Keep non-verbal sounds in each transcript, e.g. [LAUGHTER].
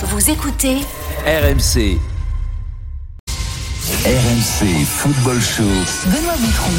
Vous écoutez RMC. RMC Football Show. Benoît Boutron.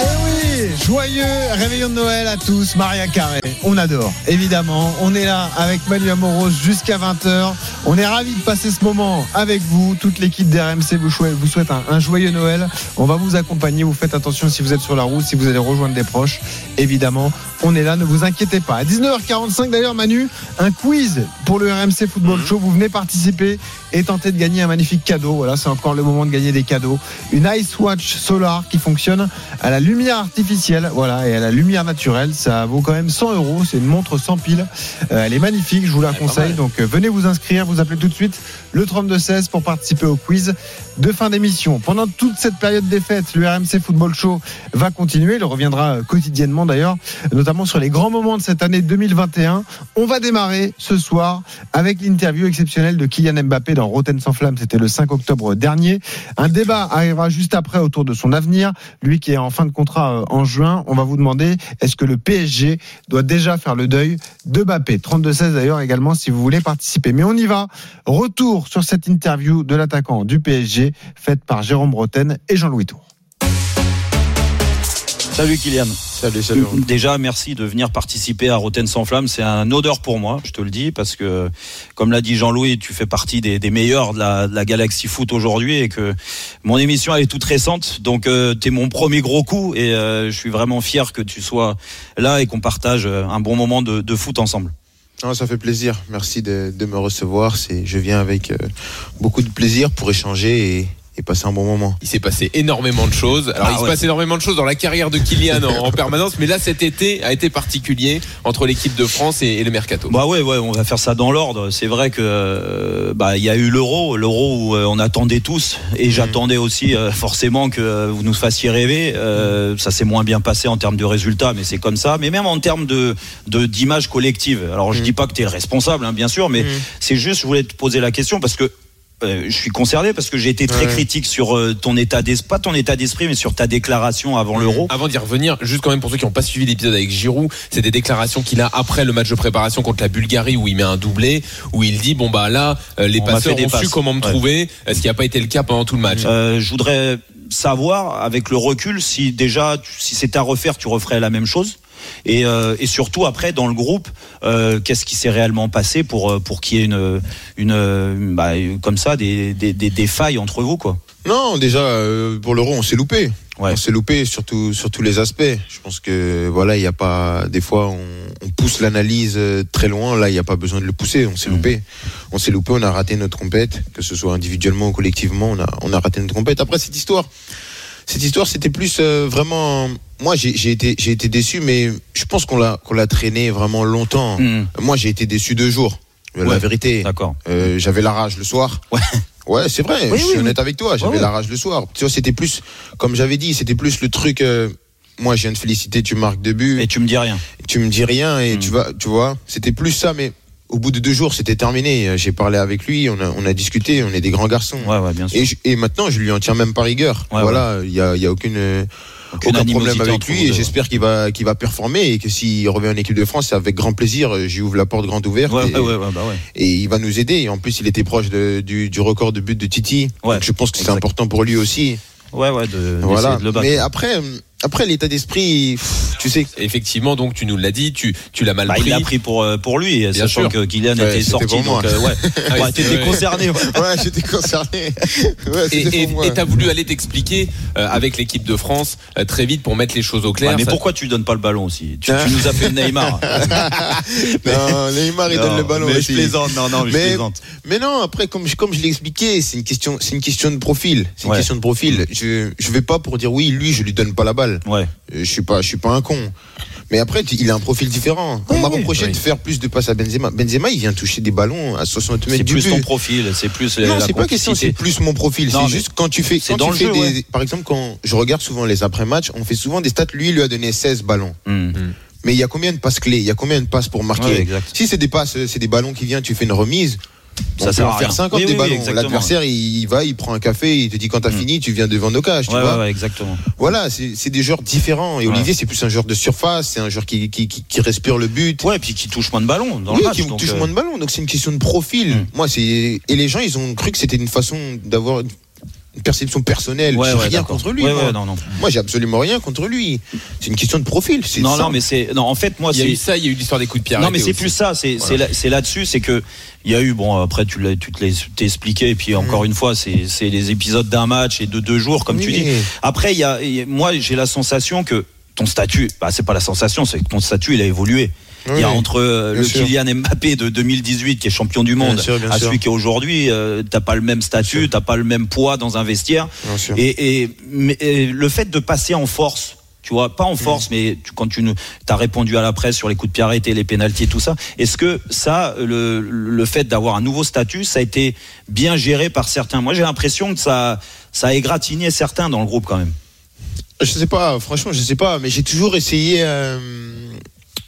Eh oui, joyeux réveillon de Noël à tous, Maria Carré. On adore, évidemment. On est là avec Manu Amoros jusqu'à 20h. On est ravis de passer ce moment avec vous. Toute l'équipe d'RMC vous vous souhaite un, un joyeux Noël. On va vous accompagner. Vous faites attention si vous êtes sur la route, si vous allez rejoindre des proches. Évidemment, on est là, ne vous inquiétez pas. À 19h45 d'ailleurs, Manu, un quiz pour le RMC Football Show. Vous venez participer et tenter de gagner un magnifique cadeau. Voilà, c'est encore le moment de gagner des cadeaux. Une Ice Watch Solar qui fonctionne à la lumière artificielle, voilà, et à la lumière naturelle. Ça vaut quand même 100 euros. C'est une montre sans pile. Euh, elle est magnifique, je vous la conseille. Donc euh, venez vous inscrire. Vous appelez tout de suite le 3216 pour participer au quiz de fin d'émission. Pendant toute cette période des fêtes, le RMC Football Show va continuer. Il reviendra euh, quotidiennement d'ailleurs, notamment sur les grands moments de cette année 2021. On va démarrer ce soir avec l'interview exceptionnelle de Kylian Mbappé dans Rotten sans flamme. C'était le 5 octobre dernier. Un débat arrivera juste après autour de son avenir. Lui qui est en fin de contrat euh, en juin, on va vous demander est-ce que le PSG doit déjà faire le deuil de Mbappé? 32-16 d'ailleurs également si vous voulez participer. Mais on y va. Retour sur cette interview de l'attaquant du PSG faite par Jérôme Roten et Jean-Louis Tour. Salut Kylian. Salut, salut. Déjà, merci de venir participer à Roten sans flamme. C'est un odeur pour moi, je te le dis, parce que, comme l'a dit Jean-Louis, tu fais partie des, des meilleurs de la, de la galaxie foot aujourd'hui et que mon émission elle est toute récente. Donc, euh, tu es mon premier gros coup et euh, je suis vraiment fier que tu sois là et qu'on partage euh, un bon moment de, de foot ensemble. Non, ça fait plaisir. Merci de, de me recevoir. C'est, je viens avec euh, beaucoup de plaisir pour échanger et, et passer un bon moment. Il s'est passé énormément de choses. Alors, Ah il se ouais. passe énormément de choses dans la carrière de Kylian en, en permanence, mais là, cet été a été particulier entre l'équipe de France et, et le Mercato. Bah ouais, ouais, on va faire ça dans l'ordre. C'est vrai que euh, bah il y a eu l'euro, l'euro où euh, on attendait tous, et j'attendais aussi euh, forcément que vous nous fassiez rêver. Euh, ça s'est moins bien passé en termes de résultats, mais c'est comme ça. Mais même en termes de d'image collective. Alors je dis pas que tu es responsable, hein, bien sûr, mais c'est juste, je voulais te poser la question parce que. Euh, je suis concerné parce que j'ai été très Ouais. critique sur euh, ton état d'esprit, pas ton état d'esprit, mais sur ta déclaration avant l'euro. Avant d'y revenir, juste quand même pour ceux qui n'ont pas suivi l'épisode avec Giroud, c'est des déclarations qu'il a après le match de préparation contre la Bulgarie où il met un doublé, où il dit bon bah là euh, les On passeurs ont su comment me Ouais. trouver, ce qui n'a pas été le cas pendant tout le match? Euh, je voudrais savoir, avec le recul, si déjà, si c'était à refaire, tu referais la même chose? Et, euh, et surtout après dans le groupe, euh, qu'est-ce qui s'est réellement passé pour euh, pour qu'il y ait une une bah, comme ça des, des, des, des failles entre vous quoi? Non, déjà pour l'euro, on s'est loupé. Ouais. On s'est loupé surtout sur tous les aspects. Je pense que voilà, il y a pas des fois on, on pousse l'analyse très loin. Là, il n'y a pas besoin de le pousser. On s'est Mhm. loupé. On s'est loupé. On a raté notre compète, que ce soit individuellement ou collectivement. On a on a raté notre compète. Après cette histoire, cette histoire, c'était plus euh, vraiment. Moi, j'ai été j'ai été déçu, mais je pense qu'on l'a qu'on l'a traîné vraiment longtemps. Mhm. Moi, j'ai été déçu deux jours. La Ouais. vérité. D'accord. Euh, j'avais la rage le soir. Ouais. Ouais, c'est vrai. Oui, je suis oui. honnête avec toi. J'avais la rage le soir. Tu vois, c'était plus, comme j'avais dit, c'était plus le truc. euh, moi, je viens de féliciter, tu marques deux buts, Et tu me dis rien. tu me dis rien et Mm. tu vas, tu vois, c'était plus ça. Mais au bout de deux jours, c'était terminé. J'ai parlé avec lui, on a, on a discuté. On est des grands garçons. Ouais ouais bien sûr. Et, je- et maintenant, je lui en tiens même pas rigueur. Ouais, voilà, il y a, il y a Aucune aucun problème avec lui et j'espère qu'il va, qu'il va performer et que s'il revient en équipe de France, c'est avec grand plaisir. Euh, J'y ouvre la porte grande ouverte. Ouais, et- ouais, ouais, bah ouais. et il va nous aider. Et en plus, il était proche de- du, du record de but de Titi. Donc je pense que c'est important pour lui aussi. Ouais, ouais, de, Voilà. de le battre. Mais après, euh, après l'état d'esprit, tu sais. Effectivement, donc tu nous l'as dit, tu tu l'as mal Bah, il pris. l'a pris pour, euh, pour lui, sachant sûr. que Kylian Ouais, était sorti. Donc, euh, ouais, [LAUGHS] Ah ouais t'étais ouais. concerné. ouais. [LAUGHS] Ouais, j'étais concerné. [LAUGHS] Ouais, Et t'as voulu aller t'expliquer euh, avec l'équipe de France euh, très vite pour mettre les choses au clair. Ouais, mais Ça- pourquoi tu donnes pas le ballon aussi? Tu, tu nous as fait Neymar. Non, Neymar, il donne le ballon mais aussi. je plaisante, non, non, mais je Mais- plaisante. Mais non, après, comme je, comme je l'ai expliqué, c'est une question, c'est une question de profil. C'est une Ouais. question de profil. Je, je vais pas pour dire oui, lui, je lui donne pas la balle. Ouais. Euh, Je suis pas, je suis pas un con. Mais après, il a un profil différent. On m'a reproché oui. de faire plus de passes à Benzema. Benzema, il vient toucher des ballons à 60 mètres C'est du plus but. ton profil, c'est plus Non, c'est pas question, c'est plus mon profil. Non, C'est juste quand tu fais, c'est quand dans tu le fais jeu, des, par exemple, quand je regarde souvent les après-matchs, on fait souvent des stats. Lui, il lui a donné 16 ballons. Hmm. Mais il y a combien de passes clés? Il y a combien de passes pour marquer? Ouais, exact. Si c'est des passes, c'est des ballons qui viennent, tu fais une remise. Ça sert à faire rien. 50 Oui, des ballons. L'adversaire, il va, il prend un café, il te dit quand t'as Mm. fini, tu viens devant nos cages, tu Ouais, vois. ouais, ouais, exactement. Voilà, c'est des joueurs différents. Et. Olivier, c'est plus un joueur de surface, c'est un joueur qui, qui, qui, qui respire le but. Ouais, puis qui touche moins de ballons dans oui, le match. qui donc, touche euh, moins de ballons. Donc c'est une question de profil. Mm. Moi, c'est et les gens, ils ont cru que c'était une façon d'avoir une perception personnelle. Ouais, rien contre lui. Ouais, moi, ouais, non, non. Moi, j'ai absolument rien contre lui. C'est une question de profil. Non, non, mais c'est. Non, en fait, moi, Il y a eu c'est. ça, il y a eu l'histoire des coups de pied Non, mais c'est plus ça. C'est Voilà. c'est là- c'est là-dessus, c'est que il y a eu. Bon, après, tu l'as, tu t'es expliqué. Et puis encore une fois, c'est c'est les épisodes d'un match et de deux jours, comme tu dis. Après, il y a. il y a- Moi, j'ai la sensation que ton statut. Bah, c'est pas la sensation, c'est que ton statut, il a évolué. Il y a entre euh, le sûr. Kylian Mbappé de 2018 qui est champion du monde Bien sûr, bien à sûr. celui qui est aujourd'hui, euh, t'as pas le même statut, t'as pas le même poids dans un vestiaire. Et, et, mais, et le fait de passer en force, tu vois, pas en force, mais tu- quand tu as répondu à la presse sur les coups de pied arrêtés, les pénalties et tout ça, est-ce que ça, le, le fait d'avoir un nouveau statut, ça a été bien géré par certains? Moi, j'ai l'impression que ça, ça a égratigné certains dans le groupe quand même. Je sais pas, franchement, je sais pas, mais j'ai toujours essayé euh,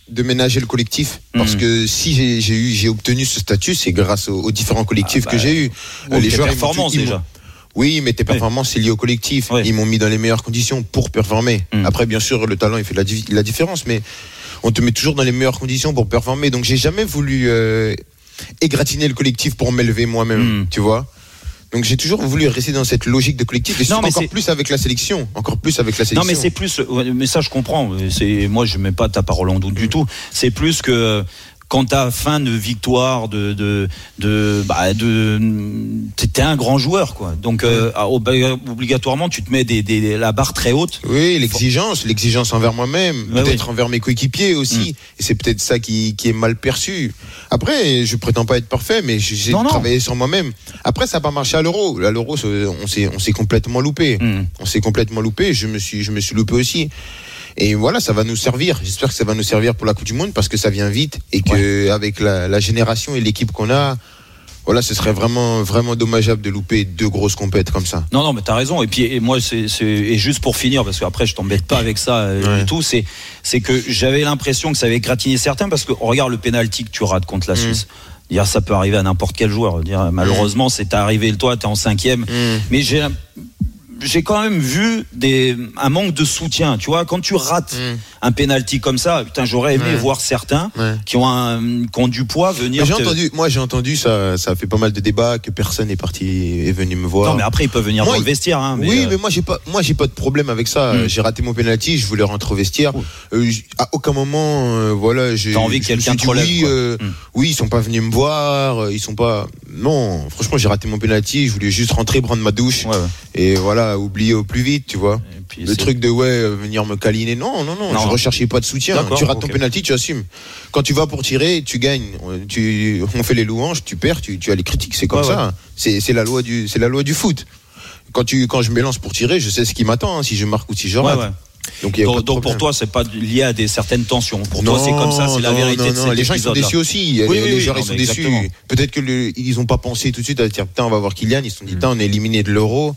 de ménager le collectif parce Mhm. que si j'ai eu, j'ai obtenu ce statut, c'est grâce aux, aux différents collectifs Ah, que bah, j'ai eu. Ou ils m'ont performances, déjà. Oui, mais tes performances, c'est lié au collectif. Ils m'ont mis dans les meilleures conditions pour performer. Mhm. Après, bien sûr, le talent, il fait la, di- la différence, mais on te met toujours dans les meilleures conditions pour performer. Donc, j'ai jamais voulu euh, égratigner le collectif pour m'élever moi-même, Mhm. tu vois. Donc, j'ai toujours voulu rester dans cette logique de collectif. Et Non, mais encore c'est- plus avec la sélection. Encore plus avec la sélection. Non, mais c'est plus. Mais ça, je comprends. C'est moi, je mets pas ta parole en doute du tout. C'est plus que quand t'as fin de victoire, de de de bah de t'es un grand joueur, quoi. Donc euh, ob- obligatoirement, tu te mets des, des- la barre très haute. Oui, l'exigence, l'exigence envers moi-même, Ouais, peut-être envers mes coéquipiers aussi. Et c'est peut-être ça qui, qui est mal perçu. Après, je prétends pas être parfait, mais j'ai non. travaillé sur moi-même. Après, ça n'a pas marché à l'euro. À l'euro, on s'est, on s'est complètement loupé. Mm. On s'est complètement loupé. Je me suis, je me suis loupé aussi. Et voilà, ça va nous servir. J'espère que ça va nous servir pour la Coupe du Monde parce que ça vient vite et que avec la, la génération et l'équipe qu'on a, voilà, ce serait vraiment, vraiment dommageable de louper deux grosses compètes comme ça. Non, non, mais t'as raison. Et puis, et moi, c'est, et juste pour finir, parce qu'après, je t'embête pas avec ça euh, Ouais. du tout. C'est, c'est que j'avais l'impression que ça avait gratiné certains, parce que regarde le penalty que tu rates contre la Mm. Suisse. Dire, ça peut arriver à n'importe quel joueur. Dire, malheureusement, c'est arrivé toi, t'es en cinquième. Mm. Mais j'ai, j'ai quand même vu des, un manque de soutien. Tu vois, quand tu rates Mm. un penalty comme ça, putain, j'aurais aimé Ouais. voir certains Ouais. qui ont un, qui ont du poids venir. J'ai te- entendu, moi j'ai entendu ça, ça a fait pas mal de débats que personne n'est parti est venu me voir. Non, mais après, ils peuvent venir Moi, dans le vestiaire. Hein, mais, oui, euh, mais moi j'ai pas, moi j'ai pas de problème avec ça. Mm. J'ai raté mon penalty, je voulais rentrer au vestiaire. Euh, à aucun moment, euh, voilà, j'ai. T'as envie que quelqu'un te dit, relève, Oui, quoi. euh, Mm. oui, ils sont pas venus me voir, ils sont pas. Non, franchement, j'ai raté mon penalty. Je voulais juste rentrer, prendre ma douche ouais. Et voilà, oublier au plus vite, tu vois. Puis, Le truc de ouais, euh, venir me câliner, non, non, non, Non. je recherchais pas de soutien. Tu rates ton penalty, tu assumes. Quand tu vas pour tirer, tu gagnes. On- Tu, on fait les louanges, tu perds, tu, tu as les critiques, c'est comme Ouais, ça. C'est c'est la loi du, c'est la loi du foot. Quand tu, quand je me lance pour tirer, je sais ce qui m'attend, hein, si je marque ou si je Ouais, rate. ouais. Donc, pour toi, c'est pas lié à des certaines tensions. Pour toi, c'est comme ça, c'est la vérité non, de non, cet Les gens ils sont déçus aussi. Oui, les oui, non, ils sont déçus. Peut-être que le- ils ont pas pensé tout de suite à dire putain on va voir Kylian. Ils se sont dit putain on est éliminé de l'Euro.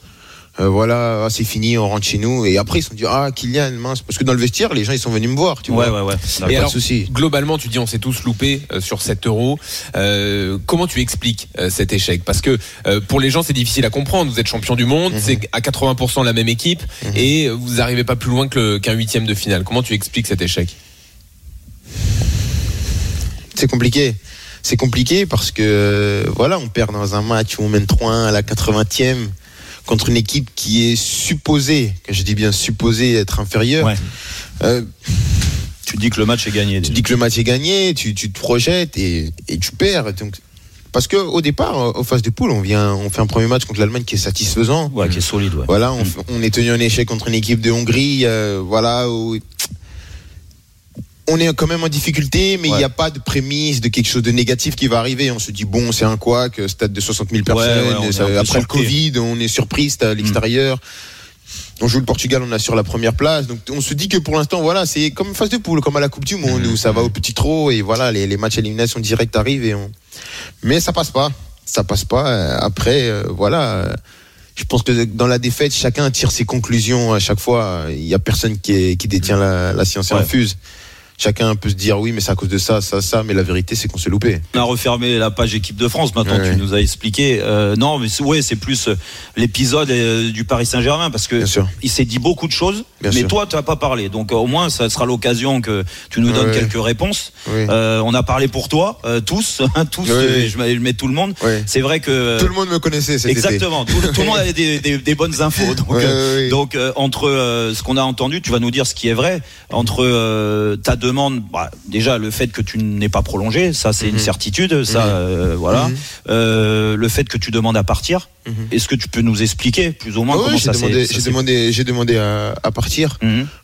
Euh, voilà, ah, c'est fini, on rentre chez nous. Et après ils se sont dit ah Kylian mince parce que dans le vestiaire les gens ils sont venus me voir. Tu Ouais, vois. ouais, ouais. Pas D'accord. de alors, souci. Globalement, tu dis on s'est tous loupés euh, sur 7 euros. Euh, comment tu expliques cet échec? Parce que pour les gens, c'est difficile à comprendre. Vous êtes champion du monde, Mhm. c'est à 80% la même équipe, Mhm. et vous n'arrivez pas plus loin qu'un huitième de finale. Comment tu expliques cet échec? C'est compliqué. C'est compliqué parce que voilà, on perd dans un match où on mène 3-1 à la 80e contre une équipe qui est supposée, que je dis bien supposée être inférieure. Ouais. Euh, Tu dis que le match est gagné. tu déjà. dis que le match est gagné, tu, tu te projettes et, et tu perds. Donc, parce que au départ, au phase de poule, on vient, on fait un premier match contre l'Allemagne qui est satisfaisant. Ouais, qui est solide, ouais. Voilà, on, f- on est tenu en échec contre une équipe de Hongrie, euh, voilà. où- on est quand même en difficulté, mais il Ouais. n'y a pas de prémisse de quelque chose de négatif qui va arriver. On se dit bon, c'est un quoi que stade de 60 000 personnes. Ouais, ouais, ça- après le. Covid, on est surpris, c'est à l'extérieur. On joue le Portugal, on assure la première place. Donc on se dit que pour l'instant, voilà, c'est comme une phase de poule, comme à la Coupe du Monde, Mhm. où ça va au petit trot et voilà, les, les matchs à élimination directe arrivent et on... Mais ça passe pas. Ça passe pas. Euh, Après, euh, voilà. euh, Je pense que dans la défaite, chacun tire ses conclusions à chaque fois. Il y a personne qui, est- qui détient la, la science Ouais. infuse. Chacun peut se dire oui, mais c'est à cause de ça, ça, ça, mais la vérité, c'est qu'on s'est loupé. On a refermé la page équipe de France. Maintenant, Ouais, tu ouais. nous as expliqué. Euh, non, mais ouais, c'est plus euh, l'épisode euh, du Paris Saint-Germain parce que il s'est dit beaucoup de choses, Bien mais sûr. toi, tu n'as pas parlé. Donc, euh, au moins, ça sera l'occasion que tu nous donnes Ouais. quelques réponses. Euh, on a parlé pour toi, euh, tous, [LAUGHS] hein, tous. Je, mets, je mets tout le monde. C'est vrai que Tout le monde me connaissait cet été. exactement. Tout, tout le monde avait des, des- des bonnes infos. [LAUGHS] Donc, donc euh, entre ce qu'on a entendu, tu vas nous dire ce qui est vrai. Entre euh, ta demande, bah, déjà le fait que tu n'es pas prolongé, ça c'est une Mhm. certitude, ça Mhm. euh, voilà. Mhm. Euh, le fait que tu demandes à partir, est-ce que tu peux nous expliquer plus ou moins Ah comment ça s'est ça j'ai demandé, j'ai demandé à, à partir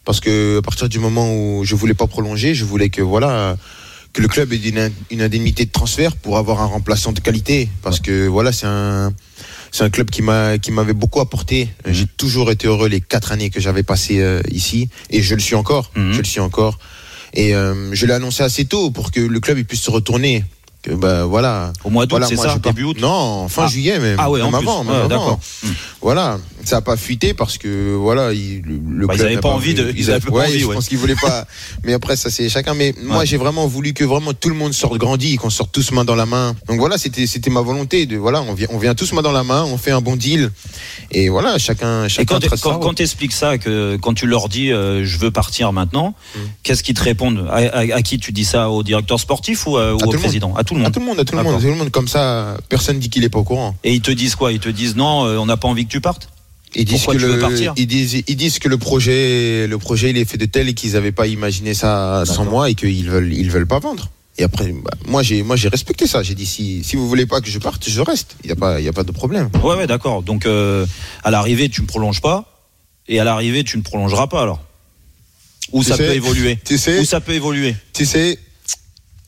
parce que à partir du moment où je voulais pas prolonger, je voulais que voilà que le club ait une, une indemnité de transfert pour avoir un remplaçant de qualité parce que voilà c'est un c'est un club qui m'a qui m'avait beaucoup apporté. J'ai toujours été heureux les quatre années que j'avais passées euh, ici et je le suis encore. Je le suis encore. Et euh, je l'ai annoncé assez tôt pour que le club il puisse se retourner. Bah voilà. Au mois d'août, Voilà, c'est ça, début août. Non, fin Ah. juillet même. Ah ouais, en même plus. avant, même Ouais, avant. Voilà, ça a pas fuité parce que voilà, il, le, Bah, ils club avaient n'a pas envie de- ils avaient pas envie, je ouais. pense qu'ils voulaient pas. [LAUGHS] Mais après, ça c'est chacun. Mais moi, Ouais. j'ai vraiment voulu que vraiment tout le monde sorte grandi, qu'on sorte tous main dans la main. Donc voilà, c'était c'était ma volonté de voilà, on vient on vient tous main dans la main, on fait un bon deal et voilà, chacun Et chacun sa quand, t'expliques ça, que quand tu leur dis euh, je veux partir maintenant, Mhm. qu'est-ce qu'ils te répondent? À, à- à qui tu dis ça? Au directeur sportif ou, euh, ou au président? À tout le à monde. tout le monde, à tout le monde, D'accord. tout le monde comme ça, personne dit qu'il est pas au courant. Et ils te disent quoi? Ils te disent non, euh, on n'a pas envie que tu partes? Ils disent Pourquoi que le, ils disent, ils disent que le projet, le projet, il est fait de tel et qu'ils n'avaient pas imaginé ça sans moi et qu'ils veulent, ils veulent pas vendre. Et après, bah, moi j'ai, moi j'ai respecté ça. J'ai dit si, si vous voulez pas que je parte, je reste. Il y a pas, il y a pas de problème. Ouais, ouais, d'accord. Donc euh, à l'arrivée, tu ne prolonges pas, et à l'arrivée, tu ne prolongeras pas alors. Ou ça sais- peut évoluer. Tu sais, Ou ça peut évoluer. tu sais,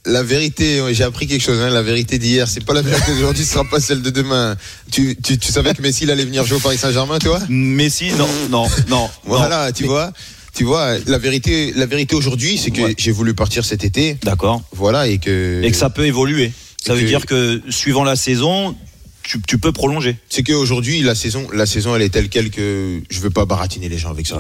la vérité, j'ai appris quelque chose. Hein, la vérité d'hier, c'est pas la vérité d'aujourd'hui, ce sera pas celle de demain. Tu, tu, tu savais que Messi il allait venir jouer au Paris Saint-Germain, toi? Messi, non, [LAUGHS] non, non. Voilà, non. tu vois. Tu vois, la vérité, la vérité aujourd'hui, c'est que Ouais. j'ai voulu partir cet été. D'accord. Voilà, et que. Et que ça peut évoluer. Ça veut que- dire que suivant la saison, tu, tu peux prolonger. C'est qu'aujourd'hui, la saison, la saison, elle est telle quelle que je veux pas baratiner les gens avec ça.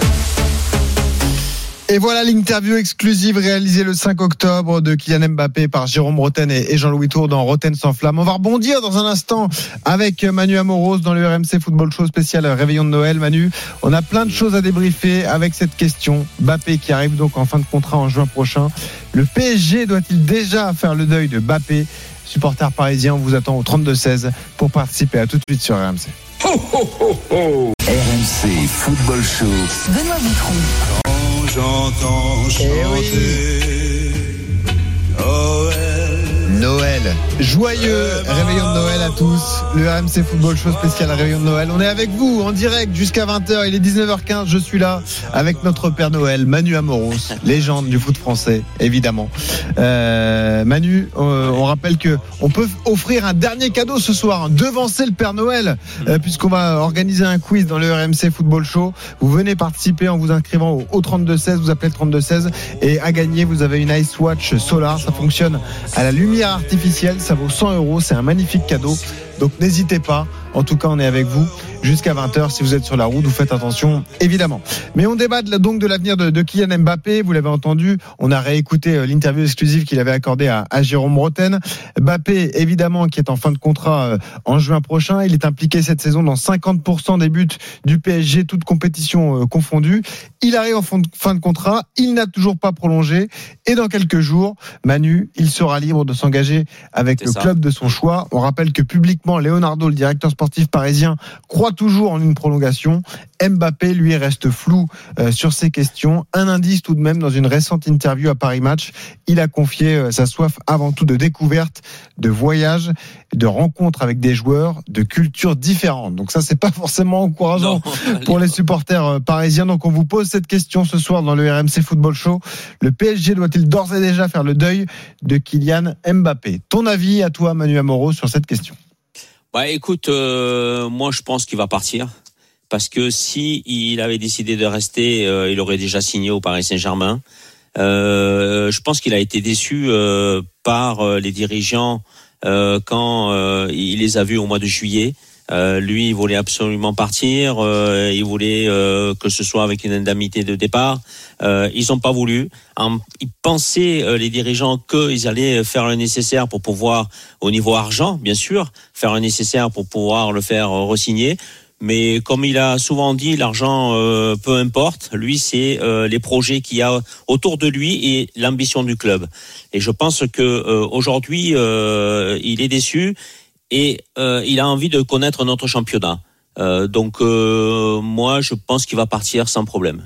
Et voilà l'interview exclusive réalisée le 5 octobre de Kylian Mbappé par Jérôme Roten et Jean-Louis Tour dans Roten sans flamme. On va rebondir dans un instant avec Manu Amoros dans le RMC Football Show spécial Réveillon de Noël. Manu, on a plein de choses à débriefer avec cette question. Mbappé qui arrive donc en fin de contrat en juin prochain. Le PSG doit-il déjà faire le deuil de Mbappé? Supporter parisien, on vous attend au 32-16 pour participer à tout de suite sur RMC. RMC Football Show. Benoît. J'entends chanter Noël. Noël. Joyeux réveillon de Noël à tous. Le RMC Football Show spécial réveillon de Noël. On est avec vous en direct jusqu'à 20h. Il est 19h15. Je suis là avec notre Père Noël, Manu Amoros, [LAUGHS] légende du foot français, évidemment. Euh, Manu, euh, on rappelle que on peut offrir un dernier cadeau ce soir, hein, devancer le Père Noël, euh, puisqu'on va organiser un quiz dans le RMC Football Show. Vous venez participer en vous inscrivant au, au 3216. Vous appelez le 3216 et à gagner, vous avez une Ice Watch Solar. Ça fonctionne à la lumière artificielle. Ça vaut 100 euros. C'est un magnifique cadeau. Donc n'hésitez pas. En tout cas, on est avec vous jusqu'à 20h. Si vous êtes sur la route, vous faites attention, évidemment. Mais on débat donc de l'avenir de, de Kylian Mbappé. Vous l'avez entendu. On a réécouté euh, l'interview exclusive qu'il avait accordée à, à Jérôme Roten. Mbappé, évidemment, qui est en fin de contrat euh, en juin prochain. Il est impliqué cette saison dans 50% des buts du PSG, toutes compétitions euh, confondues. Il arrive en fin de- contrat. Il n'a toujours pas prolongé. Et dans quelques jours, Manu, il sera libre de s'engager avec le ça. club de son choix. On rappelle que publiquement, Leonardo, le directeur sportif parisien, croit toujours en une prolongation. Mbappé, lui, reste flou euh, sur ces questions. Un indice tout de même dans une récente interview à Paris Match. Il a confié euh, sa soif avant tout de découverte, de voyage, de rencontres avec des joueurs de cultures différentes. Donc ça, c'est pas forcément encourageant Non, pour les supporters euh, parisiens. Donc on vous pose cette question ce soir dans le RMC Football Show. Le PSG doit-il d'ores et déjà faire le deuil de Kylian Mbappé? Ton avis à toi, Manu Amoro, sur cette question Bah écoute, euh, moi je pense qu'il va partir parce que si il avait décidé de rester, euh, il aurait déjà signé au Paris Saint-Germain. Euh, je pense qu'il a été déçu par les dirigeants quand il les a vus au mois de juillet. Euh, lui, il voulait absolument partir. Euh, il voulait euh, que ce soit avec une indemnité de départ. Euh, ils n'ont pas voulu. En- ils pensaient, euh, les dirigeants, qu'ils allaient faire le nécessaire pour pouvoir, au niveau argent, bien sûr, faire le nécessaire pour pouvoir le faire re-signer. Mais comme il a souvent dit, l'argent, euh, peu importe. Lui, c'est euh, les projets qu'il y a autour de lui et l'ambition du club. Et je pense que euh, aujourd'hui, il est déçu et euh, il a envie de connaître notre championnat. Euh, donc euh, moi, je pense qu'il va partir sans problème.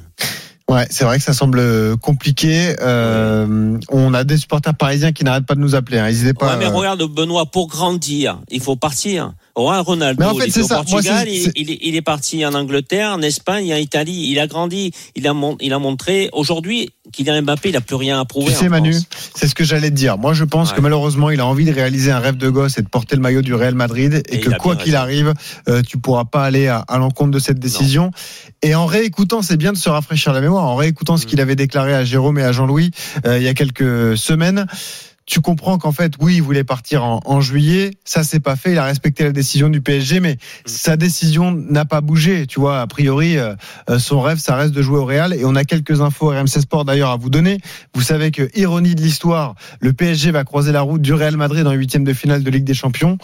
Ouais, c'est vrai que ça semble compliqué. Euh, on a des supporters parisiens qui n'arrêtent pas de nous appeler. hein. N'hésitez pas. Ouais, mais regarde Benoît, pour grandir, il faut partir. Ronaldo, Mais en fait, il ça. Moi, Portugal, il, est, il est parti en Angleterre, en Espagne, en Italie. Il a grandi, il a, mon- il a montré. Aujourd'hui, Kylian Mbappé, il a plus rien à prouver. Tu sais, en Manu, c'est ce que j'allais te dire. Moi, je pense Ouais. que malheureusement, il a envie de réaliser un rêve de gosse et de porter le maillot du Real Madrid et, Et que quoi qu'il arrive, euh, tu pourras pas aller à, à l'encontre de cette décision. Et en réécoutant, c'est bien de se rafraîchir la mémoire. En réécoutant Mm. ce qu'il avait déclaré à Jérôme et à Jean-Louis euh, il y a quelques semaines. Tu comprends qu'en fait, oui, il voulait partir en, en juillet. Ça, c'est pas fait. Il a respecté la décision du PSG, mais sa décision n'a pas bougé. Tu vois, a priori, euh, euh, son rêve, ça reste de jouer au Real. Et on a quelques infos RMC Sport d'ailleurs à vous donner. Vous savez que, ironie de l'histoire, le PSG va croiser la route du Real Madrid en huitième de finale de Ligue des Champions.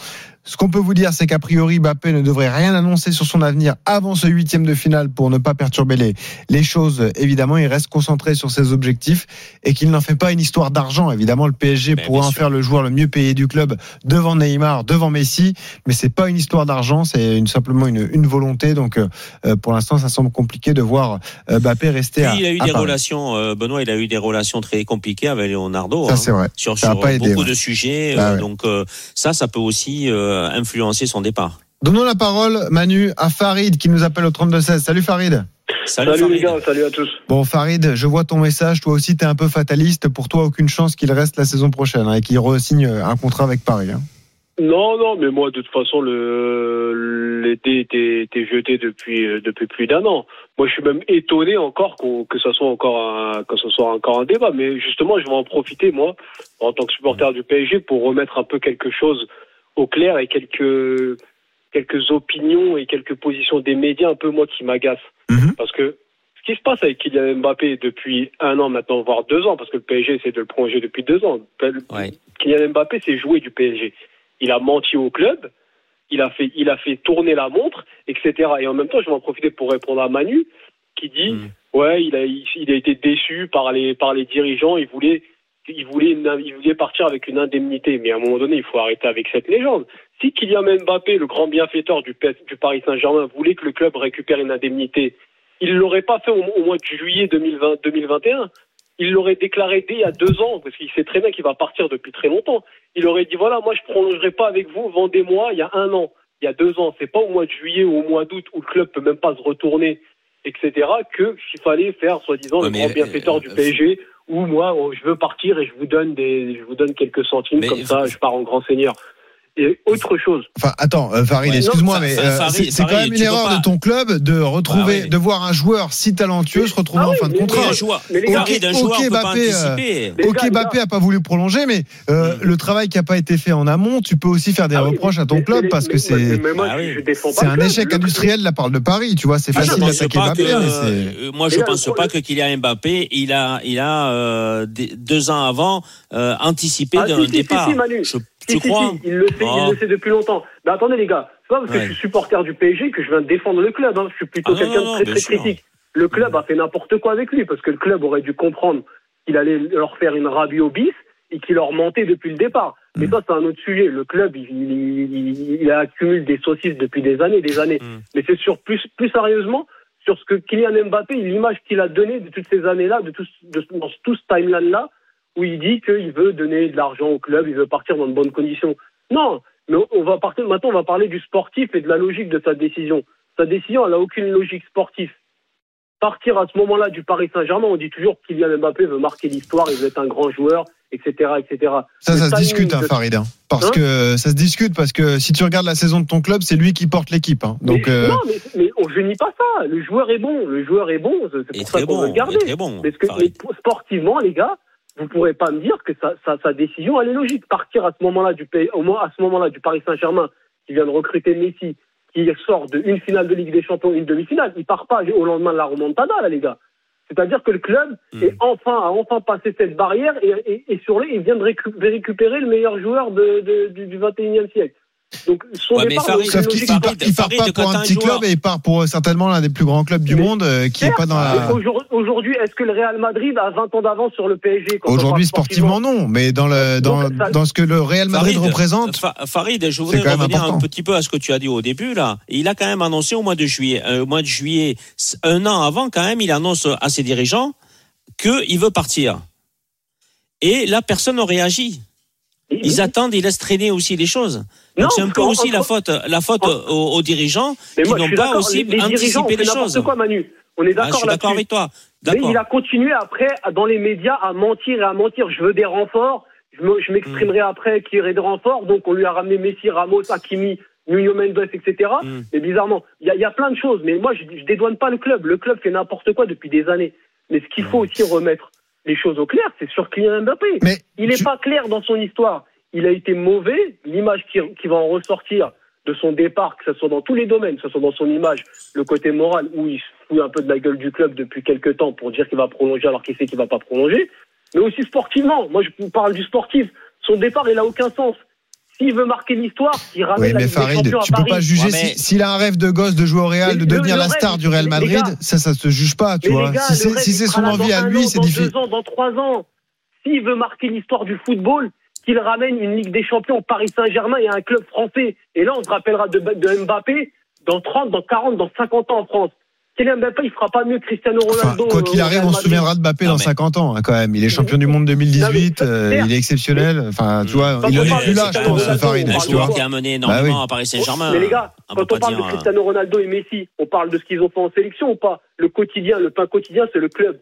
Ce qu'on peut vous dire, c'est qu'a priori, Mbappé ne devrait rien annoncer sur son avenir avant ce huitième de finale pour ne pas perturber les, les choses. Évidemment, il reste concentré sur ses objectifs et qu'il n'en fait pas une histoire d'argent. Évidemment, le PSG pourrait bien en sûr. faire le joueur le mieux payé du club devant Neymar, devant Messi, mais c'est pas une histoire d'argent, c'est une, simplement une, une volonté. Donc, euh, euh, pour l'instant, ça semble compliqué de voir euh, Mbappé rester Puis, à, il a eu à des Paris. relations, euh, Benoît, il a eu des relations très compliquées avec Leonardo. Ça, hein, c'est vrai. sur ça a sur pas aidé, beaucoup ouais. de sujets. Ah euh, ouais. Donc ça, ça peut aussi influencer son départ. Donnons la parole, Manu, à Farid qui nous appelle au 32-16. Salut Farid. Salut, Salut les gars, salut à tous. Bon, Farid, je vois ton message. Toi aussi, tu es un peu fataliste. Pour toi, aucune chance qu'il reste la saison prochaine hein, et qu'il re-signe un contrat avec Paris. hein. Non, non, mais moi, de toute façon, le l'été était, était jeté depuis euh, depuis plus d'un an. Moi, je suis même étonné encore que ça soit encore un que ce soit encore un débat. Mais justement, je vais en profiter moi, en tant que supporter du PSG, pour remettre un peu quelque chose au clair et quelques quelques opinions et quelques positions des médias un peu moi qui m'agacent. Mhm. Parce que ce qui se passe avec Kylian Mbappé depuis un an maintenant, voire deux ans, parce que le PSG essaie de le prolonger depuis deux ans. Ouais. Kylian Mbappé s'est joué du PSG. Il a menti au club, il a fait, il a fait tourner la montre, etc. Et en même temps, je vais en profiter pour répondre à Manu, qui dit, Mm. ouais, il a, il, il a été déçu par les, par les dirigeants, il voulait, il voulait, une- il voulait partir avec une indemnité. Mais à un moment donné, il faut arrêter avec cette légende. Si Kylian Mbappé, le grand bienfaiteur du, du Paris Saint-Germain, voulait que le club récupère une indemnité, il l'aurait pas fait au, au mois de juillet 2020, 2021. Il l'aurait déclaré dès il y a deux ans, parce qu'il sait très bien qu'il va partir depuis très longtemps. Il aurait dit voilà, moi je prolongerai pas avec vous, vendez-moi il y a un an, il y a deux ans. C'est pas au mois de juillet ou au mois d'août où le club peut même pas se retourner, etc. Que qu'il fallait faire soi-disant Ouais, le grand bienfaiteur euh, du PSG. Ou moi, oh, je veux partir et je vous donne des, je vous donne quelques centimes Mais comme ça, je pars en grand seigneur. Et autre chose. Enfin, attends, euh, Farid, Ouais, excuse-moi, mais euh, c'est quand même une erreur pas- de ton club de retrouver, Bah oui. de voir un joueur si talentueux se retrouver Ah en oui, fin de contrat. Ok, Mbappé, euh, anticiper. Les ok, gars, les Mbappé a pas voulu prolonger, mais euh, Mm. le travail qui a pas été fait en amont, tu peux aussi faire des Ah oui, reproches à ton club mais- parce que c'est Ah un échec industriel de la part de Paris. Tu vois, c'est Moi, je facile pense d'attaquer pas Mbappé, moi, je pense pas que Kylian Mbappé, il a, il a deux ans avant anticipé Ah, d'un départ. Si, tu si, crois si, il le sait, Oh. il le sait depuis longtemps. Mais attendez les gars, c'est pas parce que je suis supporter du PSG que je viens défendre le club. hein. Je suis plutôt Ah quelqu'un de très très sûr. critique. Le club a fait n'importe quoi avec lui parce que le club aurait dû comprendre qu'il allait leur faire une rabio bis et qu'il leur mentait depuis le départ. Mais ça c'est un autre sujet. Le club il, il, il- accumule des saucisses depuis des années, des années. Mm. Mais c'est sur plus plus sérieusement sur ce que Kylian Mbappé, l'image qu'il a donnée de toutes ces années-là, de tout, de, dans tout ce timeline-là, où il dit qu'il veut donner de l'argent au club, il veut partir dans de bonnes conditions. Non, mais on va partir, maintenant on va parler du sportif et de la logique de sa décision. Sa décision, elle n'a aucune logique sportive. Partir à ce moment-là du Paris Saint-Germain, on dit toujours que Kylian Mbappé veut marquer l'histoire, il veut être un grand joueur, etc., etc. ça, Le ça se discute, hein, de- Farid. hein. parce Hein que ça se discute parce que si tu regardes la saison de ton club, c'est lui qui porte l'équipe. hein. Donc mais, euh, Non, mais, mais on, je nie pas ça. Le joueur est bon, le joueur est bon, c'est Il est pour ça très qu'on veut bon. le Il garder. bon. Parce que mais sportivement, les gars, vous pourrez pas me dire que sa, sa, sa décision elle est logique. Partir à ce moment-là du pays, au moins à ce moment-là du Paris Saint-Germain, qui vient de recruter Messi, qui sort d'une finale de Ligue des Champions, une demi-finale. Il part pas au lendemain de la remontada, là, les gars. C'est-à-dire que le club Hmm. est enfin, a enfin passé cette barrière et, et, et sur les, il vient de récu- de récupérer le meilleur joueur de, de- du, du 21e siècle. Donc, son Ouais, mais départ, Farid, c'est Sauf qu'il part, il part Farid, pas pour un petit joueur- club et il part pour euh, certainement l'un des plus grands clubs du Mais- monde euh, qui est pas dans la. Aujourd'hui- est-ce que le Real Madrid a 20 ans d'avance sur le PSG Aujourd'hui, sportivement, non, mais dans le dans, Donc, ça- dans ce que le Real Madrid Farid, représente, Fa- Farid, je voudrais revenir important. un petit peu à ce que tu as dit au début là. Il a quand même annoncé au mois de juillet, euh, au mois de juillet, un an avant quand même, il annonce à ses dirigeants qu'il veut partir. Et là, personne n'a réagi. Ils attendent, ils laissent traîner aussi les choses. C'est un peu aussi la faute, la faute aux, aux dirigeants Mais qui n'ont pas aussi les, les anticipé les choses. quoi, Manu. On est Ah, d'accord là-dessus. avec toi. Mais il a continué après dans les médias à mentir et à mentir. Je veux des renforts. Je me- je m'exprimerai Hmm. après qu'il y aurait des renforts. Donc on lui a ramené Messi, Ramos, Hakimi, Nuno Mendes, etc. Mm. Mais bizarrement, il y, a- il y a plein de choses. Mais moi, je, je dédouane pas le club. Le club fait n'importe quoi depuis des années. Mais ce qu'il faut Hmm. aussi remettre les choses au clair, c'est sur Kylian Mbappé. mais Il n'est tu- pas clair dans son histoire. Il a été mauvais. L'image qui, qui va en ressortir de son départ, que ce soit dans tous les domaines, que ce soit dans son image, le côté moral, où il se fout un peu de la gueule du club depuis quelques temps pour dire qu'il va prolonger alors qu'il sait qu'il va pas prolonger, mais aussi sportivement. Moi, je vous parle du sportif. Son départ, il n'a aucun sens. S'il veut marquer l'histoire, il ramène Oui, la mais Ligue des Farid, Champions à tu peux Paris. pas juger Ouais, mais- si- s'il a un rêve de gosse de jouer au Real, Mais de le- devenir le la rêve, star du Real Madrid. gars- Ça, ça se juge pas, tu vois. gars, Si le c'est rêve, si son envie dans à lui, c'est dans difficile. deux ans, dans trois ans. S'il veut marquer l'histoire du football, qu'il ramène une Ligue des Champions au Paris Saint-Germain et un club français. Et là, on se rappellera de, de Mbappé dans 30, dans 40, dans 50 ans en France. Kylian Mbappé, il fera pas mieux que Cristiano Enfin, Ronaldo. quoi euh, qu'il au arrive, Real on se souviendra de Mbappé Non, dans mais- 50 ans, hein, quand même. Il est champion du monde 2018, Non, mais- euh, il est exceptionnel. Enfin, tu vois, Quand il en est plus là, je pense, Farid. vois. joueur qui a mené énormément Bah oui. à Paris Saint-Germain. Mais les gars, on peut quand on parle dire, de euh, Cristiano Ronaldo et Messi, on parle de ce qu'ils ont fait en sélection ou pas? Le quotidien, le pain quotidien, c'est le club.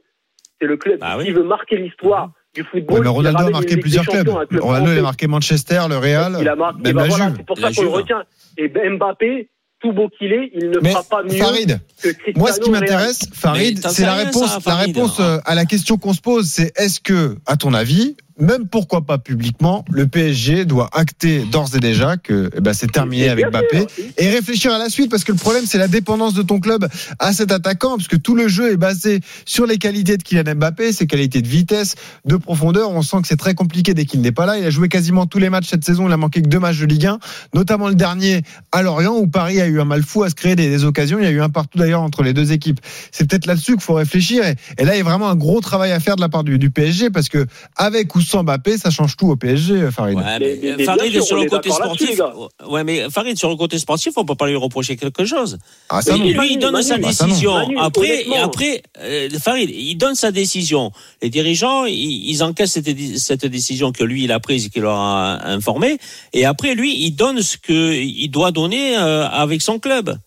C'est le club. Bah oui. S'il veut marquer l'histoire du Ouais, football, mais il Ronaldo a marqué plusieurs clubs. Ronaldo, il a marqué Manchester, le Real, Il a marqué. même bah la voilà, Juve. c'est pour La ça qu'on le retient. Et Mbappé, tout beau qu'il est, il ne Mais fera pas mieux Farid, que Cristiano Moi, ce qui m'intéresse, Farid, c'est la rien, réponse, ça, la Farid. réponse euh, à la question qu'on se pose, c'est est-ce que, à ton avis, même pourquoi pas publiquement, le PSG doit acter d'ores et déjà que eh ben, c'est terminé avec Mbappé et réfléchir à la suite parce que le problème c'est la dépendance de ton club à cet attaquant parce que tout le jeu est basé sur les qualités de Kylian Mbappé, ses qualités de vitesse, de profondeur. On sent que c'est très compliqué dès qu'il n'est pas là. Il a joué quasiment tous les matchs cette saison. Il a manqué que deux matchs de Ligue 1, notamment le dernier à Lorient où Paris a eu un mal fou à se créer des, des occasions. Il y a eu un partout d'ailleurs entre les deux équipes. C'est peut-être là-dessus qu'il faut réfléchir. Et, et là, il y a vraiment un gros travail à faire de la part du, du PSG parce que avec ou sans Mbappé, ça change tout au PSG, Farid. Ouais, Mais- mais, mais- mais Farid, sûr, sur on le côté sportif, les ouais, mais Farid, sur le côté sportif, on peut pas lui reprocher quelque chose. Ah, ça Et non. lui, Manu, il donne Manu, sa non. décision. Manu, après, après, euh, Farid, il donne sa décision. Les dirigeants, ils, ils encaissent cette, cette décision que lui, il a prise et qu'il leur a informé. Et après, lui, il donne ce que il doit donner euh, avec son club.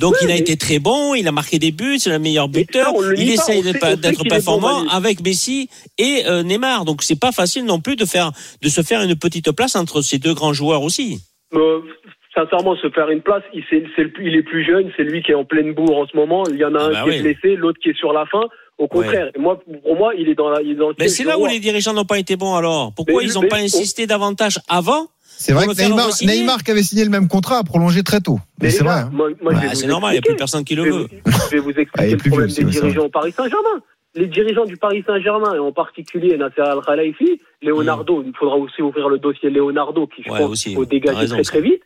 Donc, Oui, il a mais- été très bon, il a marqué des buts, c'est le meilleur buteur. ça, on le Il essaye d'être bon, performant avec Messi et euh, Neymar. Donc, c'est pas facile non plus de faire, de se faire une petite place entre ces deux grands joueurs aussi. Euh, sincèrement, se faire une place, il, le est plus jeune, c'est lui qui est en pleine bourre en ce moment. Il y en a Ah un bah qui oui. est blessé, l'autre qui est sur la fin. Au contraire, moi, pour moi, il est dans la. Il est dans le Mais c'est là où les dirigeants n'ont pas été bons alors. Pourquoi Mais- ils n'ont pas insisté davantage avant C'est vrai que le Neymar, Neymar qui avait signé le même contrat a prolongé très tôt. Mais Mais c'est vrai. hein. moi, moi, Bah, C'est normal, il n'y a plus personne qui le veut. je vais vous [LAUGHS] Ah, expliquer le plus problème des dirigeants au Paris Saint-Germain. Les dirigeants du Paris Saint-Germain, et en particulier Nasser Al-Khelaifi, Leonardo, il faudra aussi ouvrir le dossier Leonardo, qui je Mm. Ouais, pense aussi, faut dégager raison, très ça. très vite.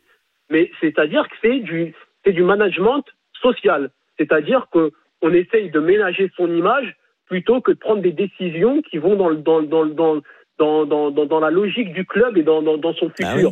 Mais c'est-à-dire que c'est du, c'est du management social. C'est-à-dire que on essaye de ménager son image plutôt que de prendre des décisions qui vont dans, le- dans, dans, dans, dans, dans, dans, dans la logique du club et dans, dans, dans son futur. Ah oui.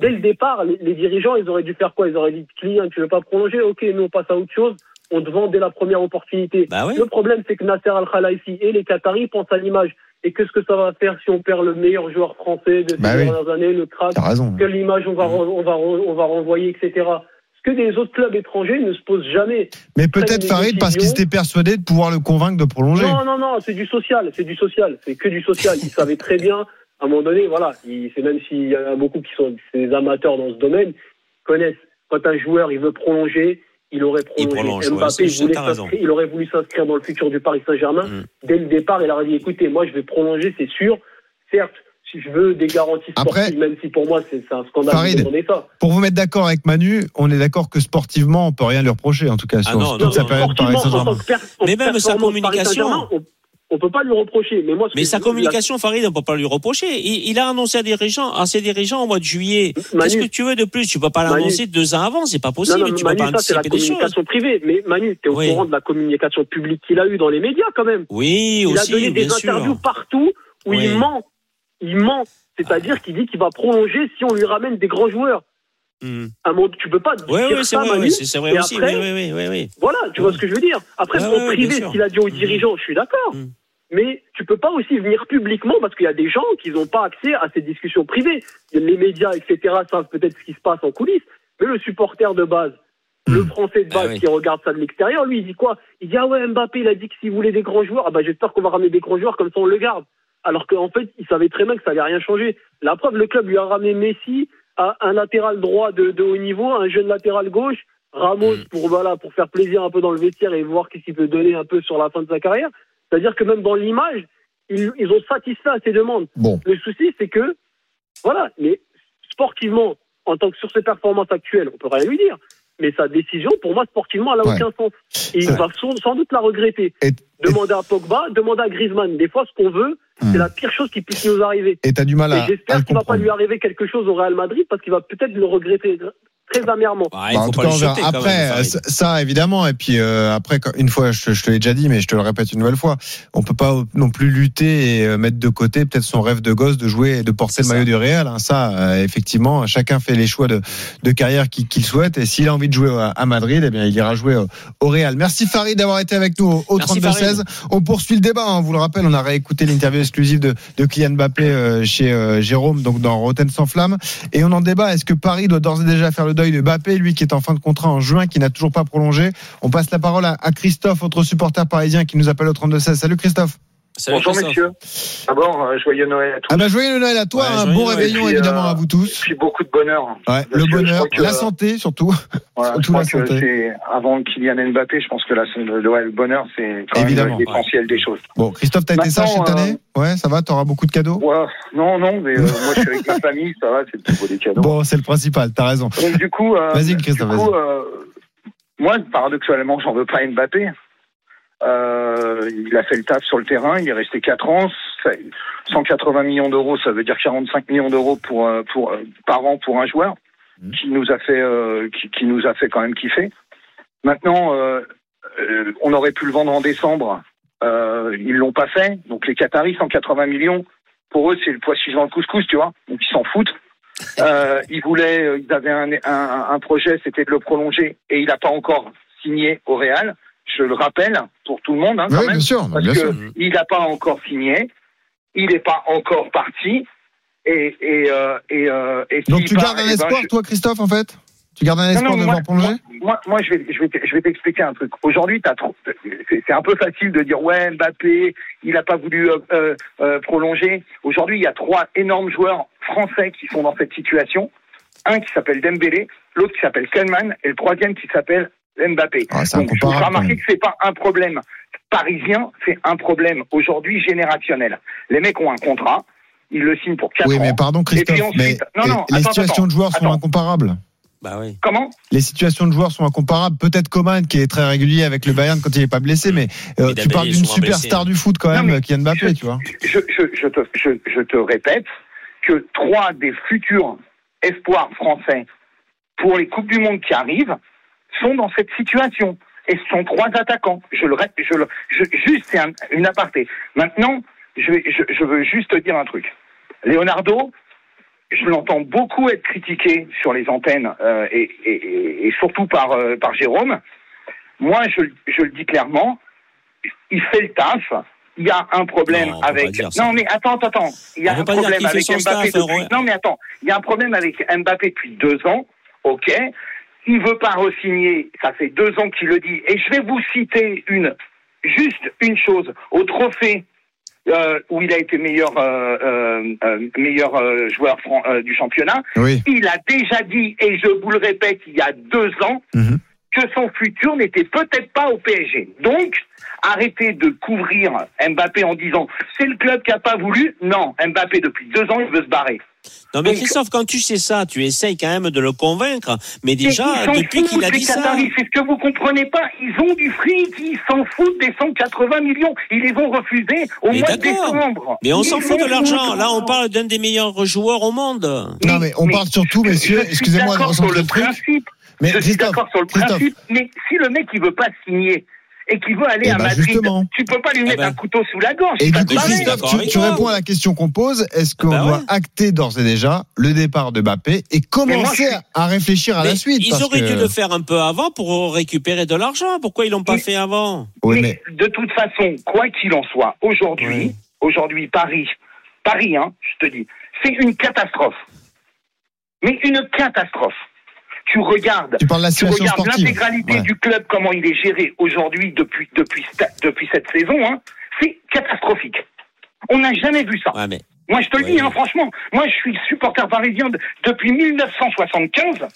Dès le départ, les, les dirigeants, ils auraient dû faire quoi? Ils auraient dit, client, tu veux pas prolonger? Ok, nous on passe à autre chose. On te vend dès la première opportunité. Bah oui. Le problème, c'est que Nasser Al-Khelaifi et les Qataris pensent à l'image. Et qu'est-ce que ça va faire si on perd le meilleur joueur français de ces Bah oui. dernières années, le crack? T'as raison. Quelle image on va, re- on va, on va renvoyer, etc. Ce que des autres clubs étrangers ne se posent jamais. Mais peut-être Farid parce qu'il s'était persuadé de pouvoir le convaincre de prolonger. Non, non, non, c'est du social, c'est du social, c'est que du social. Ils savaient très bien, à un moment donné, voilà, c'est même s'il y en a beaucoup qui sont des amateurs dans ce domaine, connaissent. Quand un joueur il veut prolonger, il aurait Il prolongé. prolonge, Mbappé, il, il aurait voulu s'inscrire dans le futur du Paris Saint-Germain. Mm. Dès le départ, il aurait dit, écoutez, moi je vais prolonger, c'est sûr. Certes, si je veux des garanties Après- sportives, même si pour moi c'est un scandale Farid. de demander ça. Pour vous mettre d'accord avec Manu, on est d'accord que sportivement, on peut rien lui reprocher, en tout cas, sur Ah non, toute non, sa non, période Paris Saint-Germain. Mais même sa communication. On, on peut pas lui reprocher. Mais moi, ce Mais que sa je- communication, Farid, on peut pas lui reprocher. Il, il a annoncé à, dirigeants, à ses dirigeants au mois de juillet. Qu'est-ce que tu veux de plus? Tu peux pas l'annoncer deux ans avant, c'est pas possible. non, tu Manu, peux pas ça c'est la anticiper des choses. communication privée. Mais Manu, t'es au Oui. courant de la communication publique qu'il a eue dans les médias quand même. Oui, Il a aussi, donné des interviews sûr. partout où Oui. il ment. Il ment. C'est-à-dire qu'il dit qu'il va prolonger si on lui ramène des grands joueurs. Hmm. À un tu peux pas dire c'est ça, vrai, Manu. et aussi. après- oui, oui. Voilà, tu vois ce que je veux dire. Après, Ouais, en ouais, ouais, privé, ce qu'il a dit aux dirigeants, je suis d'accord. Mm. Mais tu peux pas aussi venir publiquement parce qu'il y a des gens qui n'ont pas accès à ces discussions privées. Les médias, etc., savent peut-être ce qui se passe en coulisses. Mais le supporter de base, le français de Ah base qui regarde ça de l'extérieur, lui, il dit quoi? Il dit Ah ouais, Mbappé, il a dit que s'il voulait des grands joueurs, ah bah j'espère qu'on va ramener des grands joueurs, comme ça on le garde. Alors qu'en fait, il savait très bien que ça allait rien changer. La preuve, le club lui a ramené Messi, à un latéral droit de, de haut niveau, un jeune latéral gauche, Ramos Mm. pour voilà pour faire plaisir un peu dans le vestiaire et voir qu'est-ce qu'il peut donner un peu sur la fin de sa carrière. C'est-à-dire que même dans l'image, ils, ils ont satisfait à ses demandes. Bon. Le souci, c'est que voilà, mais sportivement, en tant que sur ses performances actuelles, on peut rien lui dire. Mais sa décision, pour moi, sportivement, elle n'a Ouais. aucun sens. Et il va sans, sans doute la regretter. Et- Demander à Pogba, demander à Griezmann. Des fois, ce qu'on veut, Hmm. c'est la pire chose qui puisse nous arriver. Et t'as du mal à, j'espère qu'il va pas lui arriver quelque chose au Real Madrid parce qu'il va peut-être le regretter très amèrement. Ah, Bah, en tout cas, jeter après, même, Farid. ça, ça, évidemment, et puis euh, après, une fois, je, te- je te l'ai déjà dit, mais je te le répète une nouvelle fois, on peut pas non plus lutter et euh, mettre de côté peut-être son rêve de gosse de jouer et de porter le maillot du Real. hein. Ça, euh, effectivement, chacun fait les choix de, de carrière qu'il souhaite, et s'il a envie de jouer à, à Madrid, eh bien, il ira jouer au, au Real. Merci Farid d'avoir été avec nous au, au Merci, 32-16. On poursuit le débat. hein. On vous le rappelle, on a réécouté l'interview exclusive de, de Kylian Mbappé euh, chez euh, Jérôme, donc dans Rotten sans flamme. Et on en débat. Est-ce que Paris doit d'ores et déjà faire le deuil de Mbappé, lui qui est en fin de contrat en juin, qui n'a toujours pas prolongé On passe la parole à, à Christophe, autre supporter parisien qui nous appelle au 32-16. Salut Christophe. Salut, Bonjour Christophe. messieurs. D'abord, euh, joyeux Noël à tous. Ah bah joyeux Noël à toi, Ouais, un bon Noël. réveillon Et puis, évidemment euh, à vous Et tous. puis beaucoup de bonheur. Ouais, le bonheur, que, la euh, santé surtout. Voilà, [LAUGHS] Surtout je crois la santé. avant Kylian Mbappé, je pense que la, le, ouais, le bonheur, c'est quand Évidemment. même l'essentiel des choses. Bon, Christophe, t'as été sage cette Maintenant, année? Ouais, ça va, t'auras beaucoup de cadeaux? Ouais, non, non, mais euh, moi je suis avec ma [LAUGHS] famille, ça va, c'est le plus beau des cadeaux. Bon, c'est le principal, t'as raison. Donc du coup, euh, Vas-y, du Christophe, coup euh, moi, paradoxalement, j'en veux pas à Mbappé. Euh, il a fait le taf sur le terrain, il est resté 4 ans. Ça- 180 millions d'euros, ça veut dire 45 millions d'euros pour, euh, pour, euh, par an pour un joueur Mhm. qui nous a fait, euh, qui, qui nous a fait quand même kiffer. Maintenant, euh, on aurait pu le vendre en décembre. Ils l'ont pas fait. Donc les Qataris, 180 millions, pour eux, c'est le poisson dans le couscous, tu vois. Donc ils s'en foutent. [LAUGHS] Ils voulaient, ils avaient un, un, un projet, c'était de le prolonger, et il n'a pas encore signé au Real. Je le rappelle pour tout le monde, hein, quand Oui, même, bien sûr, parce bien que sûr. il n'a pas encore signé, il n'est pas encore parti, et et euh, et, euh, et Donc tu part, gardes un eh ben, espoir, je- toi, Christophe, en fait? Tu gardes un non, espoir non, de moi, voir prolonger moi, moi, moi, je vais, je vais, t- je vais t'expliquer un truc. Aujourd'hui, trop, c'est un peu facile de dire ouais, Mbappé, il n'a pas voulu euh, prolonger. Aujourd'hui, il y a trois énormes joueurs français qui sont dans cette situation. Un qui s'appelle Dembélé, l'autre qui s'appelle Kellman, et le troisième qui s'appelle Mbappé. Ah, c'est Donc, je remarquer que c'est pas un problème parisien, c'est un problème aujourd'hui générationnel. Les mecs ont un contrat, ils le signent pour 4 Oui, ans. mais pardon, Christophe, ensuite- mais non, non, les attends, situations attends, de joueurs sont incomparables. Bah oui. Comment? Les situations de joueurs sont incomparables. Peut-être Coman qui est très régulier avec le Bayern quand il n'est pas blessé, mais euh, tu parles est d'une superstar du foot quand même, mais Kylian Mbappé, je- tu vois. je, je, je, te, je, je te répète que trois des futurs espoirs français pour les Coupes du Monde qui arrivent sont dans cette situation. Et ce sont trois attaquants. Je le répète, je le, je, juste, c'est un- une aparté. Maintenant, je, vais- je, je veux juste te dire un truc. Leonardo, je l'entends beaucoup être critiqué sur les antennes euh, et, et- et- et surtout par, euh, par Jérôme. Moi, je, je le dis clairement, il fait le taf. Il y a un problème Non, avec. Non, mais attends, attends. Il y a On un problème avec Mbappé depuis. Non, mais attends. Il y a un problème avec Mbappé depuis deux ans. Ok. Il veut pas re-signer. Ça fait deux ans qu'il le dit. Et je vais vous citer une, juste une chose. Au trophée euh, où il a été meilleur euh, euh, meilleur joueur du championnat, Oui. il a déjà dit, et je vous le répète, il y a deux ans, Mhm. que son futur n'était peut-être pas au PSG. Donc, arrêtez de couvrir Mbappé en disant c'est le club qui a pas voulu. Non, Mbappé depuis deux ans, il veut se barrer. Non mais Donc- Christophe, quand tu sais ça, tu essayes quand même de le convaincre. Mais déjà, depuis qu'il a les dit ça, C'est ce que vous comprenez pas. Ils ont du fric, ils s'en foutent des 180 millions. Ils les ont refusés au Mais mois de décembre. mais on s'en fout de l'argent. Là, on parle d'un des meilleurs joueurs au monde. Non, mais on parle surtout, messieurs, je suis excusez-moi sur recentrer le principe. Mais je suis d'accord sur le principe, mais si le mec il veut pas signer et qu'il veut aller Eh à ben, Madrid, justement. tu peux pas lui mettre ben. un couteau sous la gorge. Et coup. Christophe, tu, réponds à la question qu'on pose. Est-ce qu'on Bah doit ouais. acter d'ores et déjà le départ de Mbappé et commencer à réfléchir à Mais la suite ils parce auraient que- dû le faire un peu avant pour récupérer de l'argent. Pourquoi ils l'ont pas Oui. fait avant? Oui, mais, mais de toute façon, quoi qu'il en soit, aujourd'hui, Oui. aujourd'hui, Paris, Paris, hein, je te dis, c'est une catastrophe. Mais une catastrophe. Tu regardes, tu parles de la tu regardes l'intégralité Ouais. du club, comment il est géré aujourd'hui depuis, depuis, depuis cette saison, hein, c'est catastrophique. On n'a jamais vu ça. Ouais, mais Moi, je te le Ouais. dis, hein, franchement. Moi, je suis supporter parisien de- depuis 1975.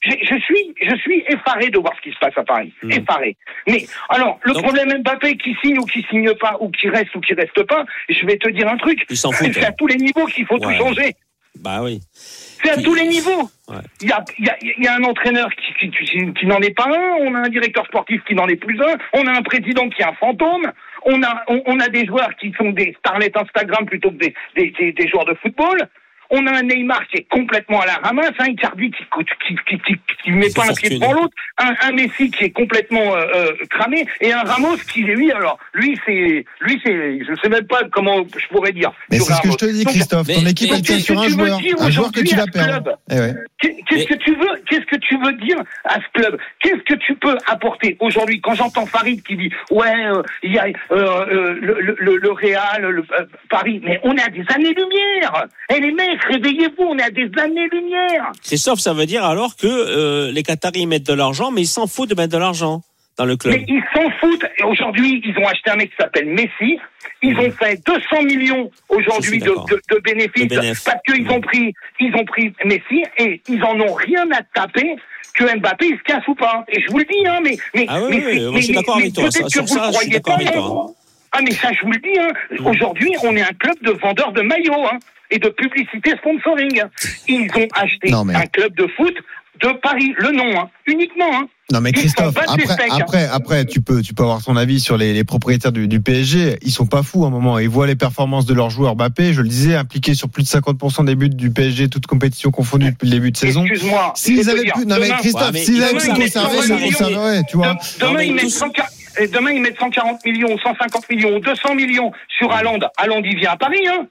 Je, je suis, je suis effaré de voir ce qui se passe à Paris. Mm. Effaré. Mais alors, le Donc- problème Mbappé qui signe ou qui signe pas, ou qui reste ou qui reste pas, je vais te dire un truc. C'est à tous les niveaux qu'il faut Ouais. tout changer. Bah oui. C'est à Qui- tous les niveaux. Ouais. Il y, a, il y, a, il y a un entraîneur qui, qui, qui- qui n'en est pas un, on a un directeur sportif qui n'en est plus un, on a un président qui est un fantôme, on a, on, on a des joueurs qui sont des starlets Instagram plutôt que des, des, des, des joueurs de football. On a un Neymar qui est complètement à la ramasse, un Icardi qui qui, qui, qui, qui, qui met pas un pied devant l'autre, un, un Messi qui est complètement euh, euh, cramé et un Ramos qui lui alors lui c'est lui c'est je sais même pas comment je pourrais dire. Mais c'est ce que je te dis, Donc, Christophe. Ton mais- équipe mais qu'est-ce sur que un tu veux joueur, dire un joueur que tu à vas ce perdre. club Eh ouais. Qu'est-ce que tu veux Qu'est-ce que tu veux dire à ce club Qu'est-ce que tu peux apporter aujourd'hui Quand j'entends Farid qui dit ouais, euh, il y a euh, euh, le, le, le, le Real, le, euh, Paris, mais on est à des années-lumière. Eh les mecs, réveillez-vous, on est à des années-lumière. Christophe, ça veut dire alors que euh, les Qataris mettent de l'argent, mais ils s'en foutent de mettre de l'argent dans le club. Mais ils s'en foutent. Aujourd'hui, ils ont acheté un mec qui s'appelle Messi. Ils ont fait 200 millions aujourd'hui de, bénéfices De parce qu'ils ont pris, ils ont pris Messi et ils en ont rien à taper que Mbappé il se casse ou pas. Et je vous le dis, hein, mais mais Ah oui, mais, oui, mais- je suis d'accord avec toi. peut-être Ça, que sur vous ça, le je suis d'accord avec hein. toi. Ah mais ça, je vous le dis. Hein. Aujourd'hui, on est un club de vendeurs de maillots hein, et de publicité sponsoring. Ils ont acheté Non, mais- un club de foot de Paris, le nom, hein, uniquement. Hein. Non mais Christophe, après, hein. après, après, tu peux, tu peux avoir ton avis sur les, les propriétaires du, du PSG. Ils sont pas fous à un moment. Ils voient les performances de leurs joueurs. Mbappé, je le disais, impliqué sur plus de 50% des buts du PSG, toutes compétitions confondues depuis le début de saison. Excuse-moi. S'ils avaient pu, non mais demain- Christophe, Ouais, s'ils il avaient pu conserver, ça ils conserveraient, tu vois. De- Demain, ils mettent tous- 140 et demain, ils mettent 140 millions, 150 millions, 200 millions sur Haaland. Haaland, il vient à Paris, hein.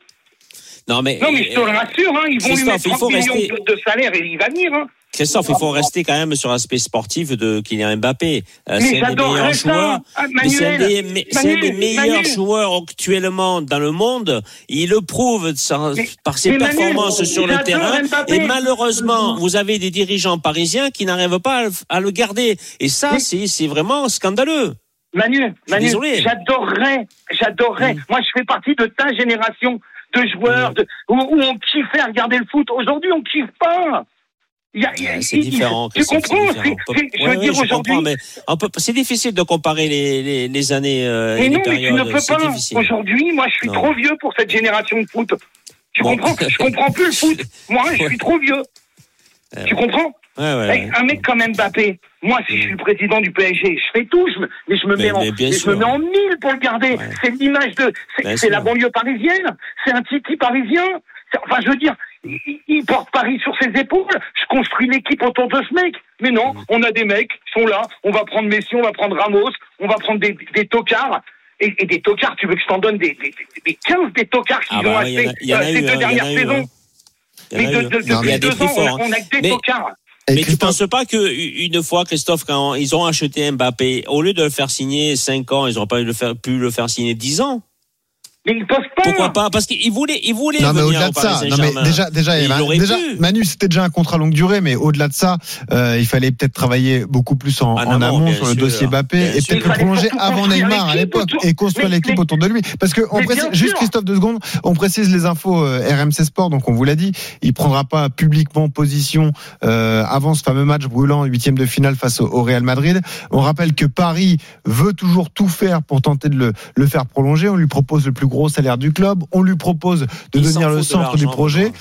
Non mais, Non, mais je te le rassure, hein. Ils vont lui mettre il 30 faut millions rester- de, salaire et il va venir, hein. Christophe, il faut rester quand même sur l'aspect sportif de Kylian Mbappé. Euh, c'est un des meilleurs joueurs. ah, c'est un des, meilleurs joueurs actuellement dans le monde. Il le prouve Mais- par ses performances sur le terrain. Mbappé. Et malheureusement, vous avez des dirigeants parisiens qui n'arrivent pas à le, garder. Et ça, c'est vraiment scandaleux. Manu, Manu, j'adorerais, j'adorerais. Mm. Moi, je fais partie de ta génération de joueurs de, où, où on kiffait à regarder le foot. Aujourd'hui, on kiffe pas. Ouais, C'est différent. Tu comprends c'est- difficile de comparer les, les, les années euh, Mais non, les mais tu ne peux pas. Aujourd'hui, moi, je suis Non. trop vieux pour cette génération de foot. Tu Bon. comprends Je comprends plus le foot. [LAUGHS] Moi, je suis trop vieux. Euh, Tu comprends? Ouais, ouais, ouais. Un mec comme Mbappé, moi, si je suis le président du PSG, je fais tout, je me, mais je me Mais- mets en, mais je me mets en mille pour le garder. C'est l'image de, c'est- la banlieue parisienne, c'est un titi parisien. Enfin, je veux dire, il, il porte Paris sur ses épaules. Je construis l'équipe autour de ce mec. Mais non, Mm. on a des mecs qui sont là. On va prendre Messi, on va prendre Ramos, on va prendre des, des tocards. Et, et des tocards, tu veux que je t'en donne des, des, des- des 15 des tocards qu'ils Ah ont bah, achetés ces hein, deux en dernières saisons. hein. En Mais a depuis deux ans, hein. on a que des tocards. Et Mais tu Christophe, penses pas que une fois, Christophe, quand ils ont acheté Mbappé, au lieu de le faire signer 5 ans, ils n'auraient pas pu le faire, pu le faire signer 10 ans? Mais ils peuvent pas. Pourquoi pas Parce qu'il voulait, il voulait Non mais venir au-delà au de ça, non mais déjà, déjà, il il. Manu, c'était déjà un contrat longue durée, mais au-delà de ça, euh, il fallait peut-être travailler beaucoup plus en, En en amont, sur le sûr. dossier Mbappé Bien et peut-être le prolonger avant Neymar à l'époque autour- et construire l'équipe autour de lui. Parce que on précise, juste sûr. Christophe deux secondes, on précise les infos euh, RMC Sport, donc on vous l'a dit, il prendra pas publiquement position euh, avant ce fameux match brûlant huitième de finale face au, au Real Madrid. On rappelle que Paris veut toujours tout faire pour tenter de le, le faire prolonger. On lui propose le plus gros salaire du club, on lui propose de Il devenir le de centre du projet.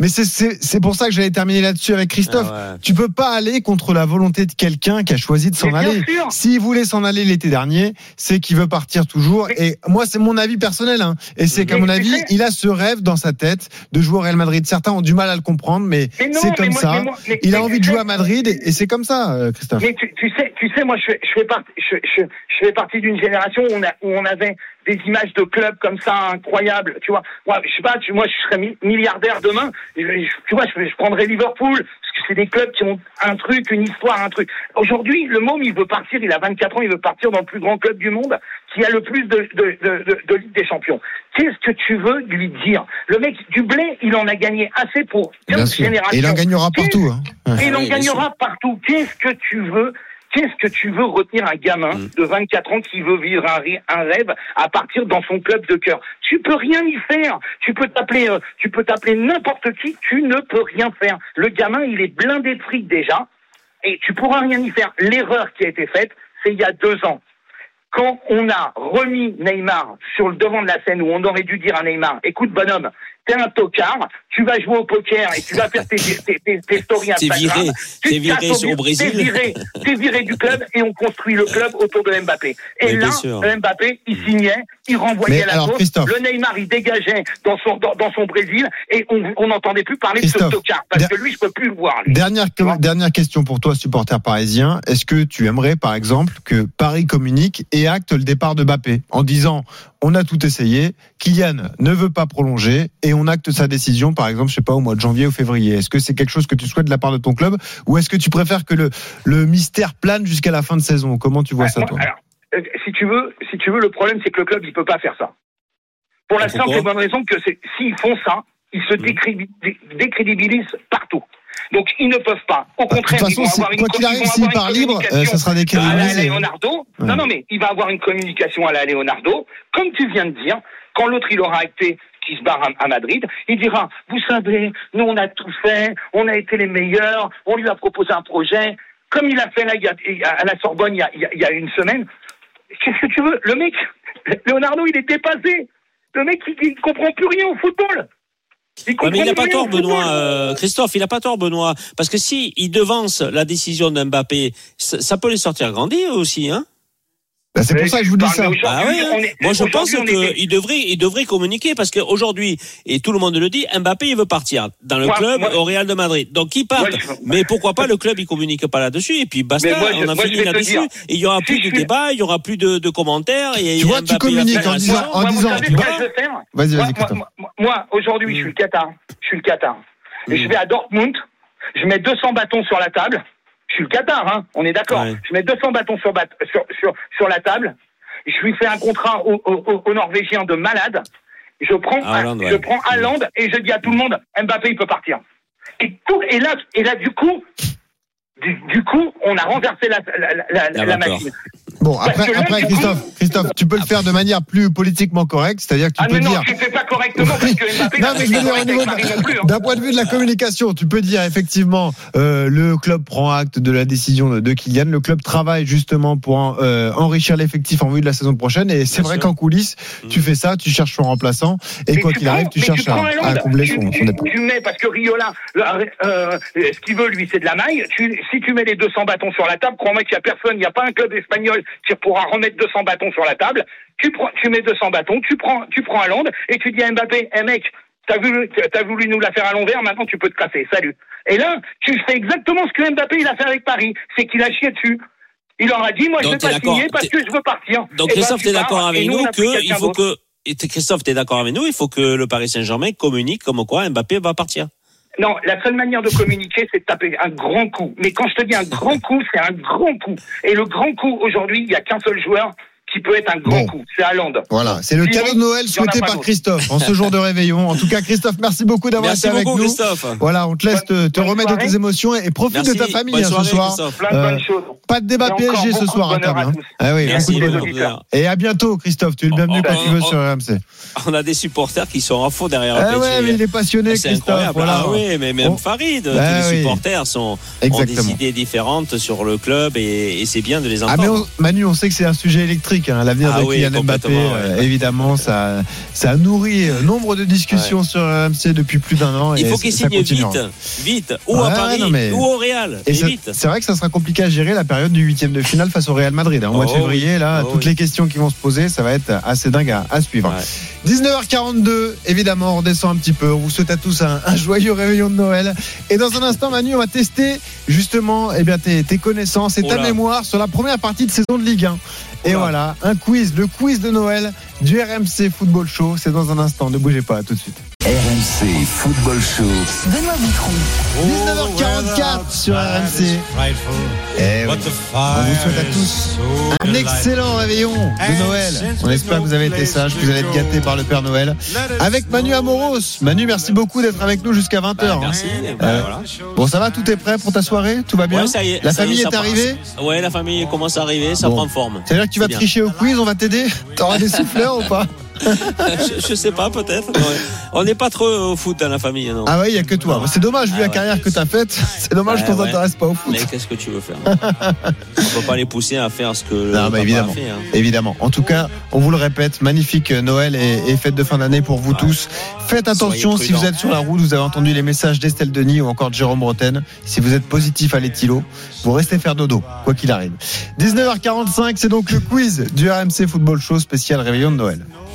Mais c'est- c'est c'est pour ça que j'allais terminer là-dessus avec Christophe. Ah ouais. Tu peux pas aller contre la volonté de quelqu'un qui a choisi de s'en aller. sûr. S'il voulait s'en aller l'été dernier, c'est qu'il veut partir toujours. Et moi, c'est mon avis personnel. Hein. Et c'est qu'à mon avis, il a ce rêve dans sa tête de jouer au Real Madrid. Certains ont du mal à le comprendre, mais, c'est mais comme moi- ça. mais moi- mais- il a envie de jouer à Madrid et, et c'est comme ça, euh, Christophe. Mais tu, tu sais, tu sais, moi, je fais, je fais partie, je, je, je fais partie d'une génération où on, a, où on avait des images de clubs comme ça incroyables. Tu vois, moi, je sais pas, tu, moi, je serais mi- milliardaire demain. Je- je- tu vois, je, je prendrais Liverpool parce que c'est des clubs qui ont un truc, une histoire, un truc. Aujourd'hui, le môme, il veut partir. Il a 24 ans, il veut partir dans le plus grand club du monde qui a le plus de, de, de, de, de Ligue des Champions. Qu'est-ce que tu veux lui dire? Le mec du blé, il en a gagné assez pour Bien 15 sûr. générations. Et il en gagnera Qu'est-ce- partout. Hein. Et il en gagnera partout? Qu'est-ce que tu veux Qu'est-ce que tu veux retenir un gamin Mm. de 24 ans qui veut vivre un, rêve à partir dans son club de cœur? Tu peux rien y faire. Tu peux t'appeler, euh, tu peux t'appeler n'importe qui. Tu ne peux rien faire. Le gamin, il est blindé de fric déjà, et tu pourras rien y faire. L'erreur qui a été faite, c'est il y a deux ans. Quand on a remis Neymar sur le devant de la scène où on aurait dû dire à Neymar, écoute bonhomme, t'es un tocard, tu vas jouer au poker et tu vas faire tes, tes, tes, tes stories Instagram. viré, Tu t'es te viré bu- Brésil. T'es viré, t'es viré du club et on construit le club autour de Mbappé. Et Mais là. Mbappé, il signait, il renvoyait Mais la. Christophe. Le Neymar, il dégageait dans son, dans, dans son Brésil et on on n'entendait plus parler de ce tocard. Parce der- que lui, je peux plus le voir. lui. Dernière, dernière question pour toi, supporter parisien. Est-ce que tu aimerais, par exemple, que Paris communique et acte le départ de Mbappé en disant on a tout essayé, Kylian ne veut pas prolonger et on acte sa décision, par exemple, je sais pas, au mois de janvier ou février. Est-ce que c'est quelque chose que tu souhaites de la part de ton club ou est-ce que tu préfères que le, le mystère plane jusqu'à la fin de saison? Comment tu vois ça, toi? alors, euh, si tu veux, si tu veux, le problème c'est que le club il peut pas faire ça. Pour la Ah, simple et bonne raison que s'ils font ça, ils se décrédi- dé- décrédibilisent partout. Donc ils ne peuvent pas. Au Bah, De contraire, ils façon, vont c'est- avoir une quoi qu'il ils arrive, s'il part libre, euh, ça sera à la décrédibilisé. Leonardo. Ouais. Non, non, mais il va avoir une communication à la Leonardo, comme tu viens de dire. Quand l'autre il aura acté qu'il se barre à, à Madrid, il dira Vous savez, nous on a tout fait, on a été les meilleurs, on lui a proposé un projet, comme il a fait là, il y a- il y a- à la Sorbonne il y a, il y une semaine. Qu'est-ce que tu veux? Le mec, [LAUGHS] Leonardo, il est dépassé. Le mec, il, il comprend plus rien au football. Il mais il n'a pas tort. Benoît. euh, Christophe, il n'a pas tort, Benoît. Parce que si il devance la décision d'Mbappé, ça, ça peut les sortir grandis eux aussi, hein. Bah, c'est pour ça que je vous dis ça. Ah ouais, hein. on est- Moi, je pense qu'il devrait, il devrait communiquer parce qu'aujourd'hui, et tout le monde le dit, Mbappé, il veut partir dans le Moi, club moi- au Real de Madrid. Donc, il part. Moi, je- Mais pourquoi pas le club, il communique pas là-dessus et puis basta, moi, je- on a fini là-dessus. il y aura plus de suis- débats, il y aura plus de, de commentaires. Et Tu vois, tu Mbappé va communiques en disant- en moi, disant- tu Vas-y, Moi, vas-y, moi, aujourd'hui, je suis le Qatar. Je suis le Qatar. Et je vais à Dortmund. Je mets 200 bâtons sur la table. Je suis le Qatar, hein. On est d'accord. Ouais. Je mets 200 bâtons sur, bat- sur, sur, sur la table. Je lui fais un contrat au, au, au- au Norvégien de malade. Je prends, Ah, Haaland, je ouais. prends Haaland et je dis à tout le monde, Mbappé, il peut partir. Et, tout, et là, et là, du coup, du, du coup, on a renversé la, la, la, la, La la vapeur. machine. Bon, après, là, après coup- Christophe, Christophe, tu peux le faire de manière plus politiquement correcte, c'est-à-dire que tu Ah, peux non, dire. tu fais pas correctement parce que Mbappé, Non, mais je veux dire, d'un point de vue de la communication, tu peux dire effectivement euh, le club prend acte de la décision de, Kylian, le club travaille justement pour en- euh, enrichir l'effectif en vue de la saison prochaine, et c'est vrai qu'en coulisses, tu Mm. fais ça, tu cherches son remplaçant, et Mais quoi tu qu'il arrive, tu cherches à, prends à combler tu, son, tu- son dépôt. tu mets, parce que Riola, euh, ce qu'il veut, lui, c'est de la maille. Tu, si tu mets les 200 bâtons sur la table, crois-moi qu'il n'y a personne, il n'y a pas un club espagnol qui pourra remettre 200 bâtons sur la table. Tu, prends, tu mets 200 bâtons, tu prends, tu prends Haaland, et tu dis à Mbappé, eh mec, t'as voulu, t'as voulu nous la faire à l'envers, maintenant tu peux te casser, salut. Et là, tu fais exactement ce que Mbappé, il a fait avec Paris, c'est qu'il a chié dessus. Il leur a dit, moi, je Donc, vais pas signer parce que je veux partir. Donc ben, Christophe, tu tu es d'accord avec nous que il faut que Christophe, tu es d'accord avec nous, il faut que le Paris Saint-Germain communique comme quoi Mbappé va partir. Non, la seule manière de communiquer, c'est de taper un grand coup. Mais quand je te dis un grand coup, c'est un grand coup. Et le grand coup, aujourd'hui, il n'y a qu'un seul joueur qui peut être un grand Bon. coup. C'est Haaland. Voilà, c'est le Sinon, cadeau de Noël en souhaité par. Christophe en ce jour de réveillon. En tout cas, Christophe, merci beaucoup d'avoir été avec beaucoup, nous. Christophe. Voilà, on te laisse te, remettre de tes émotions et profite Merci. de ta famille Bonne hein, soirée, ce soir. Christophe. Plein de Euh. Pas de débat PSG ce soir, hein, à hein. tous. Ah oui, Merci. Et à bientôt, Christophe. Tu es le bienvenu Oh, quand oh, tu veux oh, sur RMC. On a des supporters qui sont à fond derrière Ah ouais, mais il est passionné, Christophe. Voilà. Ah oui, mais même On- Farid, tous les supporters sont, ont des idées différentes sur le club et, c'est bien de les Ah entendre. Manu, on sait que c'est un sujet électrique. Hein. L'avenir Ah de oui, Kylian Mbappé, euh, ouais. évidemment, ça, ça a nourri euh, nombre de discussions sur RMC depuis plus d'un an. Il faut qu'il signe vite, vite, ou Ouais, à Paris, mais- ou au Real, c'est vrai que ça sera compliqué à gérer la période du huitième de finale face au Real Madrid. hein. Au mois de Oh février, là, Oh toutes oui. les questions qui vont se poser, ça va être assez dingue à, à suivre. Ouais. 19h42, évidemment, on redescend un petit peu. On vous souhaite à tous un, un joyeux réveillon de Noël. Et dans un instant, Manu, on va tester justement eh bien, tes, tes connaissances et ta Oh mémoire sur la première partie de saison de Ligue 1. Et là. voilà, un quiz, le quiz de Noël du RMC Football Show. C'est dans un instant, ne bougez pas, à tout de suite. RMC Football Show. Benoît Boutron. 19h44 sur RMC. Eh oui. On vous souhaite à tous un excellent réveillon de Noël. On espère que vous avez été sages, que vous allez être gâtés par le Père Noël. Avec Manu Amoros. Manu, merci beaucoup d'être avec nous jusqu'à 20h. Bah, merci. Bah, Euh, voilà. Bon, ça va, tout est prêt pour ta soirée? Tout va bien? Ouais, ça y est, La ça y famille est arrivée? Ouais, la famille commence à arriver, ça Bon. prend forme. C'est-à-dire que tu vas bien. tricher au quiz, on va t'aider? T'auras des souffleurs ou pas? [LAUGHS] je, je sais pas, peut-être. On n'est pas trop au foot dans la famille, non. Ah ouais, il y a que toi. C'est dommage, vu Ah la ouais. carrière que t'as faite. C'est dommage qu'on ouais. s'intéresse pas au foot. Mais qu'est-ce que tu veux faire [LAUGHS] On peut pas les pousser à faire ce que le Non, mais évidemment. a fait. hein. Évidemment. En tout cas, on vous le répète, magnifique Noël et, et fête de fin d'année pour vous tous. Faites attention si vous êtes sur la route, vous avez entendu les messages d'Estelle Denis ou encore de Jérôme Bretagne. Si vous êtes positif à l'éthilo, vous restez faire dodo, quoi qu'il arrive. 19h45, c'est donc le quiz du RMC Football Show spécial Réveillon de Noël.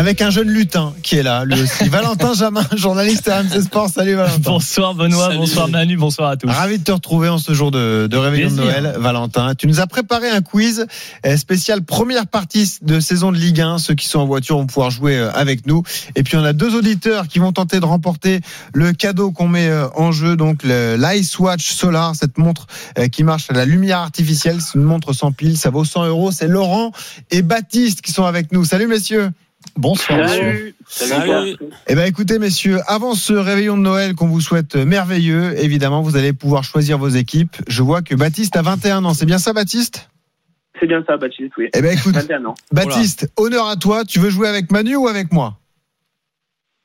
Avec un jeune lutin qui est là, lui aussi. [LAUGHS] Valentin Jamin, journaliste à RMC Sport. Salut Valentin. Bonsoir Benoît, Salut. bonsoir Manu, bonsoir à tous. Ravi de te retrouver en ce jour de, de réveillon de. Noël, Valentin. Tu nous as préparé un quiz euh, spécial première partie de saison de Ligue 1. Ceux qui sont en voiture vont pouvoir jouer euh, avec nous. Et puis on a deux auditeurs qui vont tenter de remporter le cadeau qu'on met euh, en jeu, donc le l'Ice Watch Solar, cette montre euh, qui marche à la lumière artificielle. C'est une montre sans pile, ça vaut 100 euros. C'est Laurent et Baptiste qui sont avec nous. Salut messieurs. Bonsoir. Salut. Salut. Eh ben écoutez messieurs, avant ce réveillon de Noël qu'on vous souhaite merveilleux, évidemment vous allez pouvoir choisir vos équipes. Je vois que Baptiste a 21 ans, c'est bien ça Baptiste? C'est bien ça, Baptiste, oui. Eh ben écoute, 21 ans. Baptiste, honneur à toi, tu veux jouer avec Manu ou avec moi?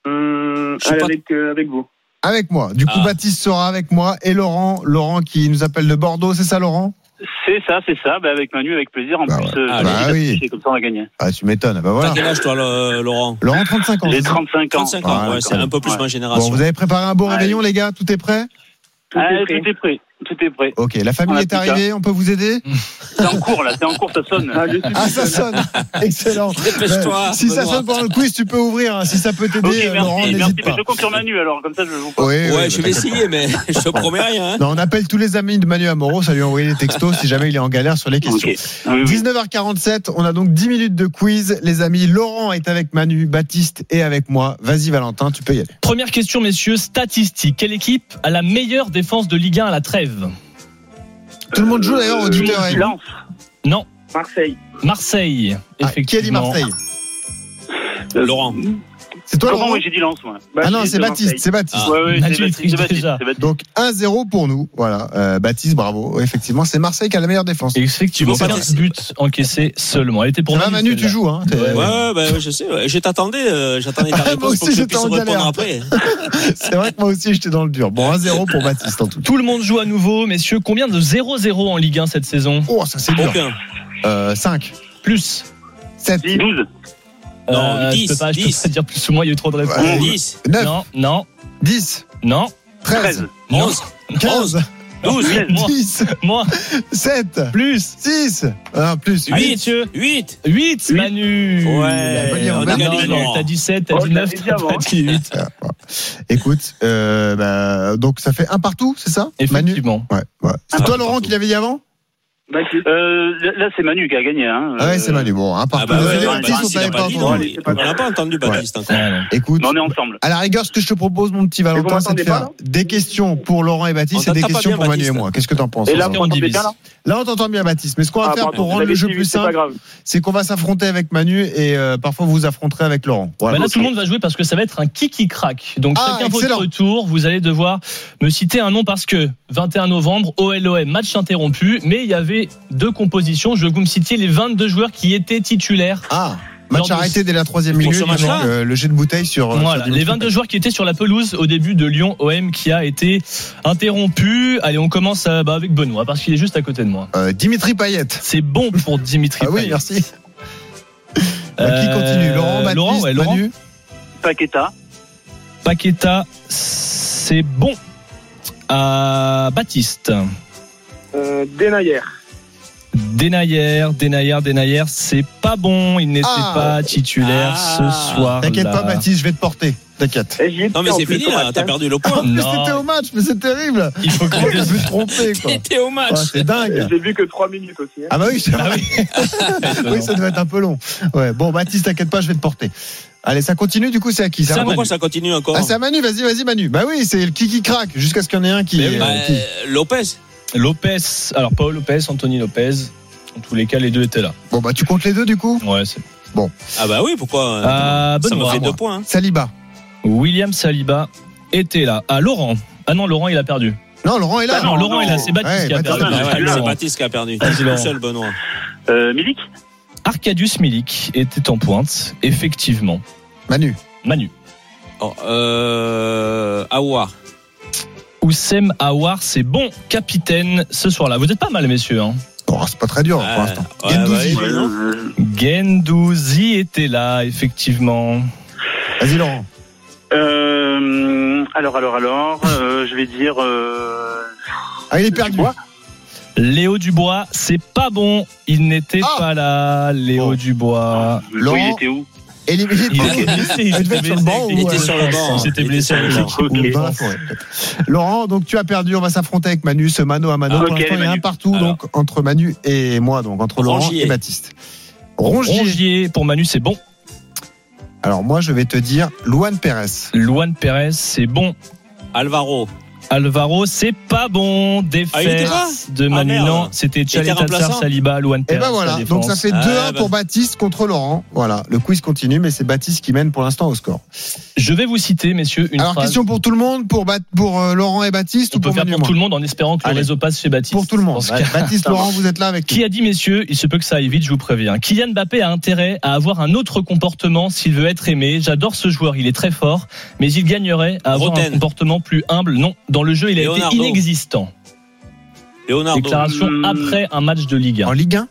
Hum, Je suis allez, pas- avec, euh, avec vous. Avec moi. Du coup Ah. Baptiste sera avec moi et Laurent, Laurent qui nous appelle de Bordeaux, c'est ça Laurent? C'est ça, c'est ça. Bah, avec Manu, avec plaisir. En Bah plus, ouais. Ah, ça bah oui. comme ça on va gagner. Ah tu m'étonnes, bah T'as voilà. quel âge, toi, le- Laurent Laurent 35 ans. J'ai c'est ça 35 ans. 35 ans, Ah, ouais, c'est un peu plus Ouais. ma génération. Bon, vous avez préparé un beau réveillon les gars, tout est prêt Tout Ah, est prêt. tout est prêt. Tout est prêt. Ok, la famille On a est arrivée, on peut vous aider [LAUGHS] C'est en cours, là. C'est en cours, ça sonne. Ah, Ah ça sonne Excellent [LAUGHS] Dépêche-toi, Euh, Si ça sonne pendant le quiz, tu peux ouvrir, hein. si ça peut t'aider, Ok, euh, merci. Laurent, merci. n'hésite Mais pas. je compte sur Manu, alors. Comme ça, je pas. Oui, oui, Ouais, je vais essayer, mais [LAUGHS] je te promets rien. hein. Non, on appelle tous les amis de Manu Amoro, ça lui envoyer des textos si jamais il est en galère sur les questions. Ok. Oui, oui. 19h47, on a donc 10 minutes de quiz. Les amis, Laurent est avec Manu, Baptiste est avec moi. Vas-y Valentin, tu peux y aller. Première question messieurs, statistiques. Quelle équipe a la meilleure défense de Ligue 1 à la trêve? Tout le monde joue d'ailleurs, Euh, auditeur. et- Lens. Non, Marseille. Marseille. Ah, qui a dit effectivement. Marseille? Laurent. C'est toi Laurent oui, j'ai dit Lens, moi. Ah non, c'est Baptiste, Marseille. c'est Baptiste. Ah. Ouais, ouais, il Baptiste, déjà. Donc 1-0 pour nous. Voilà, Euh, Baptiste, bravo. Effectivement, c'est Marseille qui a la meilleure défense. Effectivement, Tu veux pas 15 tester buts encaissés seulement. Elle était pour Manu, tu joues hein Ouais, ouais, bah, je sais. Je t'attendais, euh, j'attendais [LAUGHS] ta Moi réponse aussi, pour que je puisse répondre après. [LAUGHS] C'est vrai que moi aussi j'étais dans le dur. Bon, 1-0 pour Baptiste en tout. Tout le monde joue à nouveau, messieurs. Combien de 0-0 en Ligue 1 cette saison? Oh, ça c'est dur. Aucun. Euh, 5, Plus 7, 12. Euh, Non, je 10, peux pas, je peux 10. pas dire plus ou moins, il y a eu trop de réponses. Ouais. 10, 9, Non, non, 10, non, 13, 13. 11, 15, 12, moins, 10, moins, 7, plus. 6, ah, plus, Allez, 8, messieurs. 8. 8, Manu. Ouais, on a. T'as dit 7, t'as Oh, dit je 9, l'avais dit t'as avant, pas dit 8. Ah. Écoute, euh, bah, donc ça fait un partout, c'est ça Manu? Effectivement. Ouais, ouais. C'est toi Laurent qui l'avait dit avant? Euh, là, c'est Manu qui a gagné. Hein. Ah ouais, c'est Manu. Bon, bah ouais, ouais, Baptiste, bah, on pas dit, On n'a pas entendu Baptiste encore. Écoute, Mais on est ensemble. à la rigueur, ce que je te propose, mon petit Valentin, c'est de faire des questions pour Laurent et Baptiste On et des questions bien, pour Manu et moi. Qu'est-ce que t'en penses Et là, m'entendez bien, là Là, on t'entend bien, Baptiste. Mais ce qu'on va Ah, faire pardon, pour rendre le jeu plus simple, c'est qu'on va s'affronter avec Manu et euh, parfois vous vous affronterez avec Laurent. Voilà. Bah là, tout le monde va jouer parce que ça va être un kiki crack. Donc, Ah, chacun excellent. votre tour. Vous allez devoir me citer un nom parce que 21 novembre, OLOM, match interrompu. Mais il y avait deux compositions. Je veux que vous me citiez les 22 joueurs qui étaient titulaires. Ah, match arrêté dès la troisième minute. euh, le jet de bouteille sur. euh, Voilà, sur les Dimitri 22 joueurs qui étaient sur la pelouse au début de Lyon OM qui a été interrompu. Allez, on commence euh, bah, avec Benoît parce qu'il est juste à côté de moi. Euh, Dimitri Payet. C'est bon pour Dimitri Ah oui, merci. Euh, [LAUGHS] qui continue? Laurent, Baptiste, Laurent, ouais, Laurent. Manu? Paqueta. Paqueta, c'est bon. À Baptiste. Euh, Denayer. Denayer, Denayer, Denayer, c'est pas bon. Il n'était Ah. pas titulaire Ah. ce soir. T'inquiète pas, Baptiste, je vais te porter. T'inquiète. Non, mais en c'est plus fini match, t'as hein. perdu le En point. plus, Non. c'était au match, mais c'est terrible. Il faut que Je me quoi. T'es au match. C'est dingue. J'ai vu que 3 minutes aussi. hein. Ah bah oui, c'est Ah vrai. oui. oui, ça devait être un peu long. Ouais. Bon, Baptiste, t'inquiète pas, je vais te porter. Allez, ça continue, du coup, c'est à qui C'est à à Manu Pourquoi ça continue encore Ah, c'est à Manu, vas-y, vas-y, Manu. Bah oui, c'est le kiki crack, jusqu'à ce qu'il y en ait un qui. Euh, Bah, qui- Lopez. Lopez, alors Paul Lopez, Anthony Lopez. En tous les cas, les deux étaient là. Bon, bah tu comptes les deux, du coup? Ouais, c'est. Ah bah oui, pourquoi Ah, Ça me fait deux points. hein. Saliba. William Saliba était là. Ah, Laurent. Ah non, Laurent, il a perdu. Non, Laurent est là. Ah non, Laurent non. est là. C'est Baptiste Ouais, qui a Baptiste perdu. Ah ouais, c'est Baptiste qui a perdu. Vas-y, Tout Laurent. seul, Benoît. Euh, Milik? Arcadius Milik était en pointe, effectivement. Manu. Manu. Oh, euh, Aouar. Oussem Aouar, c'est bon capitaine ce soir-là. Vous êtes pas mal, messieurs. Hein. Bon, c'est pas très dur pour Ouais, l'instant. ouais, Gendouzi. ouais, non Euh, Gendouzi était là, effectivement. Vas-y, Laurent. euh, alors, alors, alors, euh, je vais dire. Euh, Ah, il est perdu. Dubois. Léo Dubois, c'est pas bon. Il n'était Ah. pas là, Léo. Dubois. Laurent. il était où? Éliminé. Il était il Il sur le blessé. banc Il était euh, sur le banc. Il blessé. Laurent, donc tu as perdu. On va s'affronter avec Manu, ce mano à mano. Ah, Pour ok, l'instant, il y a Manu. un partout Alors. donc entre Manu et moi, donc entre Laurent Rongier. et Baptiste. Rongier. Rongier, pour Manu, c'est bon. Alors moi, je vais te dire Luan Pérez. Luan Pérez, c'est bon. Alvaro. Alvaro, c'est pas bon. Ah, Défaite de Ah, Manu. merde. non, c'était était Chalet Saliba, Luan Et Pérez. ben voilà, donc ça fait 2-1 Ah, bah. pour Baptiste contre Laurent. Voilà, le quiz continue, mais c'est Baptiste qui mène pour l'instant au score. Je vais vous citer, messieurs, une Alors phrase. question pour tout le monde, pour, Bat- pour euh, Laurent et Baptiste On ou peut pour faire pour tout le monde en espérant que Allez. le réseau passe chez Baptiste. Pour tout le monde. Cas- Baptiste, [LAUGHS] Laurent, vous êtes là avec Qui nous. a dit, messieurs, il se peut que ça aille vite, je vous préviens. Kylian Mbappé a intérêt à avoir un autre comportement s'il veut être aimé. J'adore ce joueur, il est très fort, mais il gagnerait à avoir un comportement plus humble. Non, dans le jeu, il a Leonardo. été inexistant. Leonardo. Déclaration Hmm. après un match de Ligue 1. En Ligue 1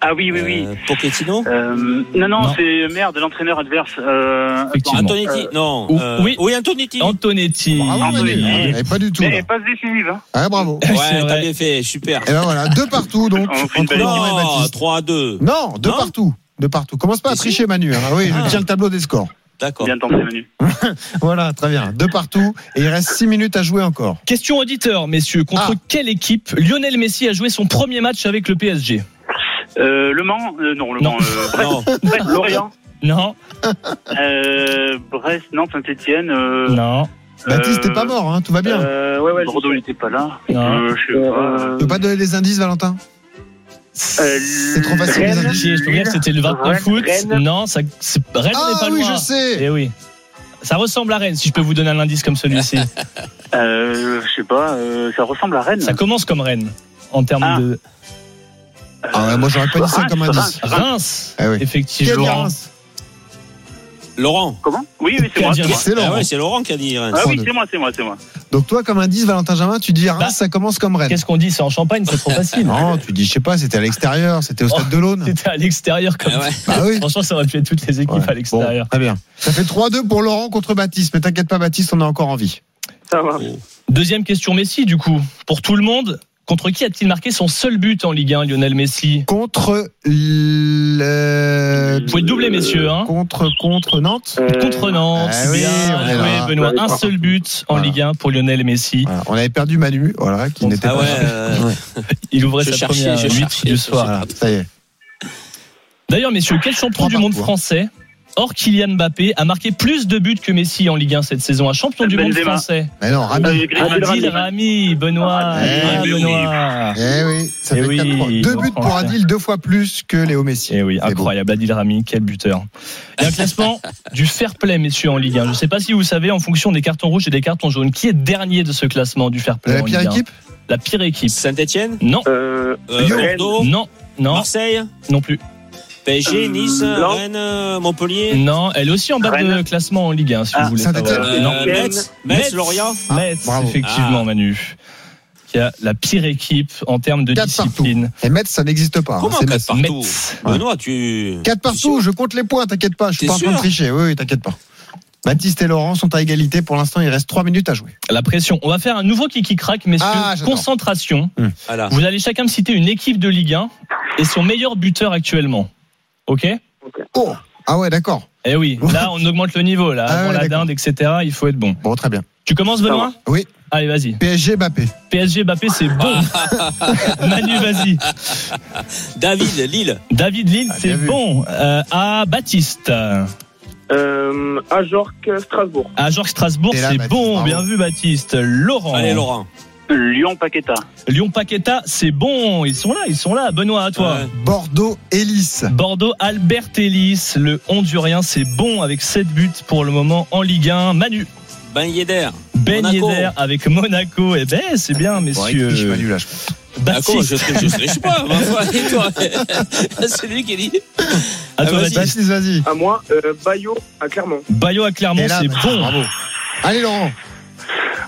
Ah oui, oui, oui. Euh, Pochettino. Euh, non, non, Non. c'est merde, l'entraîneur adverse. Euh, Antonetti. euh, Non. euh, oui. oui, Antonetti. Antonetti. Bravo, Manu. Anthony. Eh, pas du tout. mais là. passe décisive. Hein. Ah, bravo. [LAUGHS] Ouais, t'as bien fait. Super. Et ben voilà, deux partout donc entre Non, Baptiste. 3 à 2. Non, deux Non partout. Deux partout. Commence pas à tricher Manu. hein. Ah oui, Ah. je tiens le tableau des scores. D'accord. Bien tenté, Manu. [LAUGHS] Voilà, très bien. Deux partout. Et il reste six minutes à jouer encore. Question auditeur, messieurs. Contre Ah. quelle équipe Lionel Messi a joué son premier match avec le PSG Euh, le Mans, euh, non, le Non. Mans. Euh, Brest, Non. [LAUGHS] Brest, Lorient. Non, Euh, Brest, non, Saint-Etienne. Euh, non, Baptiste, t'es pas mort, hein, tout va bien. Euh, ouais, ouais, Bordeaux, il était pas là. Non. Euh, je sais pas. Tu peux pas donner des indices, Valentin? C'est trop facile, les indices. Si, je peux vous dire que c'était le 29 août. Non, ça, c'est- Rennes Ah n'est pas oui, loin. je sais. Eh oui. Ça ressemble à Rennes, si je peux vous donner un indice comme celui-ci. [LAUGHS] Euh, je sais pas, euh, ça ressemble à Rennes. Ça commence comme Rennes, en termes Ah. de Ah ouais, moi j'aurais pas dit ça Reims, comme indice. Reims. Reims. Ah oui. Effectivement. Reims Laurent. Comment Oui, oui, c'est moi. C'est Ah Laurent. ouais, c'est Laurent qui a dit Reims. Ah oui, c'est moi, c'est moi, c'est moi. Donc toi, comme indice, Valentin Jamin, tu dis Reims, Bah, ça commence comme Rennes. Qu'est-ce qu'on dit C'est en Champagne, c'est trop facile. [LAUGHS] Non, tu dis, je sais pas, c'était à l'extérieur, c'était au stade de l'Aune. C'était à l'extérieur comme Ah ouais. Bah oui. Franchement, ça aurait pu être toutes les équipes Ouais. à l'extérieur. Bon, très bien. Ça fait 3-2 pour Laurent contre Baptiste. Mais t'inquiète pas, Baptiste, on est encore en vie. Ça va. Deuxième question Messi, du coup. Pour tout le monde, Contre qui a-t-il marqué son seul but en Ligue 1, Lionel Messi Contre le. Vous pouvez doubler, messieurs. Hein. Contre, contre Nantes Contre Nantes. Ah oui, bien joué, là. Benoît. Un seul but en Voilà. Ligue 1 pour Lionel Messi. Voilà, On avait perdu Manu, voilà, qui n'était Ah pas. ouais, euh, [LAUGHS] Il ouvrait Je sa cherchais, première je huître cherchais, du je soir. Voilà, ça y est. D'ailleurs, messieurs, quel champion Trois du monde hein. français, hors Kylian Mbappé, a marqué plus de buts que Messi en Ligue 1 cette saison Un champion du monde français Mais non, Rami. Euh. Adil Rami, Benoît. Eh oui. Benoît. Eh oui, ça Eh fait oui, 4-3. Deux buts pour. Adil, deux fois plus que Léo Messi. Eh oui, beau. incroyable. Adil Rami, quel buteur. Et un classement du fair play, messieurs, en Ligue 1. Je ne sais pas si vous savez, en fonction des cartons rouges et des cartons jaunes, qui est dernier de ce classement du fair play La en pire Ligue 1? équipe? La pire équipe. Saint-Etienne, Non, Euh, Bordeaux, non, non, Marseille, non plus. PSG, Nice, Lens. Rennes, euh, Montpellier. Non, elle est aussi en bas de Rennes. classement en Ligue 1, si Ah, vous voulez Saint-Étienne. savoir. Euh, non, Metz, Metz, Lorient. Metz, bravo. effectivement, Ah. Manu. Qui a la pire équipe en termes de Quatre partout. discipline. Et Metz, ça n'existe pas. hein, Comment c'est 4 Metz. partout Metz. Benoît, tu. 4 partout, je compte les points, t'inquiète pas, je suis pas en train de tricher. Oui, oui, t'inquiète pas. Baptiste et Laurent sont à égalité. Pour l'instant, il reste 3 minutes à jouer. La pression. On va faire un nouveau kiki crack, messieurs. Ah. Concentration. Voilà. Vous allez chacun me citer une équipe de Ligue 1 et son meilleur buteur actuellement. Ok Oh Ah ouais, d'accord. Eh oui, [LAUGHS] là on augmente le niveau. Là, Ah avant ouais, la d'accord. dinde, etc. Il faut être bon. Bon, très bien. Tu commences, Benoît Oui, Allez, vas-y. PSG, Mbappé. PSG, Mbappé, c'est bon. [LAUGHS] Manu, vas-y. David, Lille. David Lille, Ah, c'est vu. bon. Euh, à Baptiste. euh, Ajorc, Strasbourg. À Georges Strasbourg, là, c'est Baptiste, bon. bravo. Bien vu, Baptiste. Laurent. Allez, Laurent. Lyon, Paqueta. Lyon Paqueta, c'est bon. Ils sont là, ils sont là. Benoît, à toi. Ouais. Bordeaux, Hélice. Bordeaux, Albert Ellis, le Hondurien, c'est bon avec 7 buts pour le moment en Ligue 1. Manu, Ben Yedder. Ben Monaco. Yedder avec Monaco. Eh ben, c'est bien, Bon, messieurs. triche, Manu, là, je pense. D'accord, je Baptiste, ne triche pas. et toi [LAUGHS] C'est lui qui dit. à toi, Ah, vas-y. Baptiste. Baptiste, vas-y. À moi, euh, Bayo, à Clermont. Bayo à Clermont, c'est bon. Bravo. Allez, Laurent.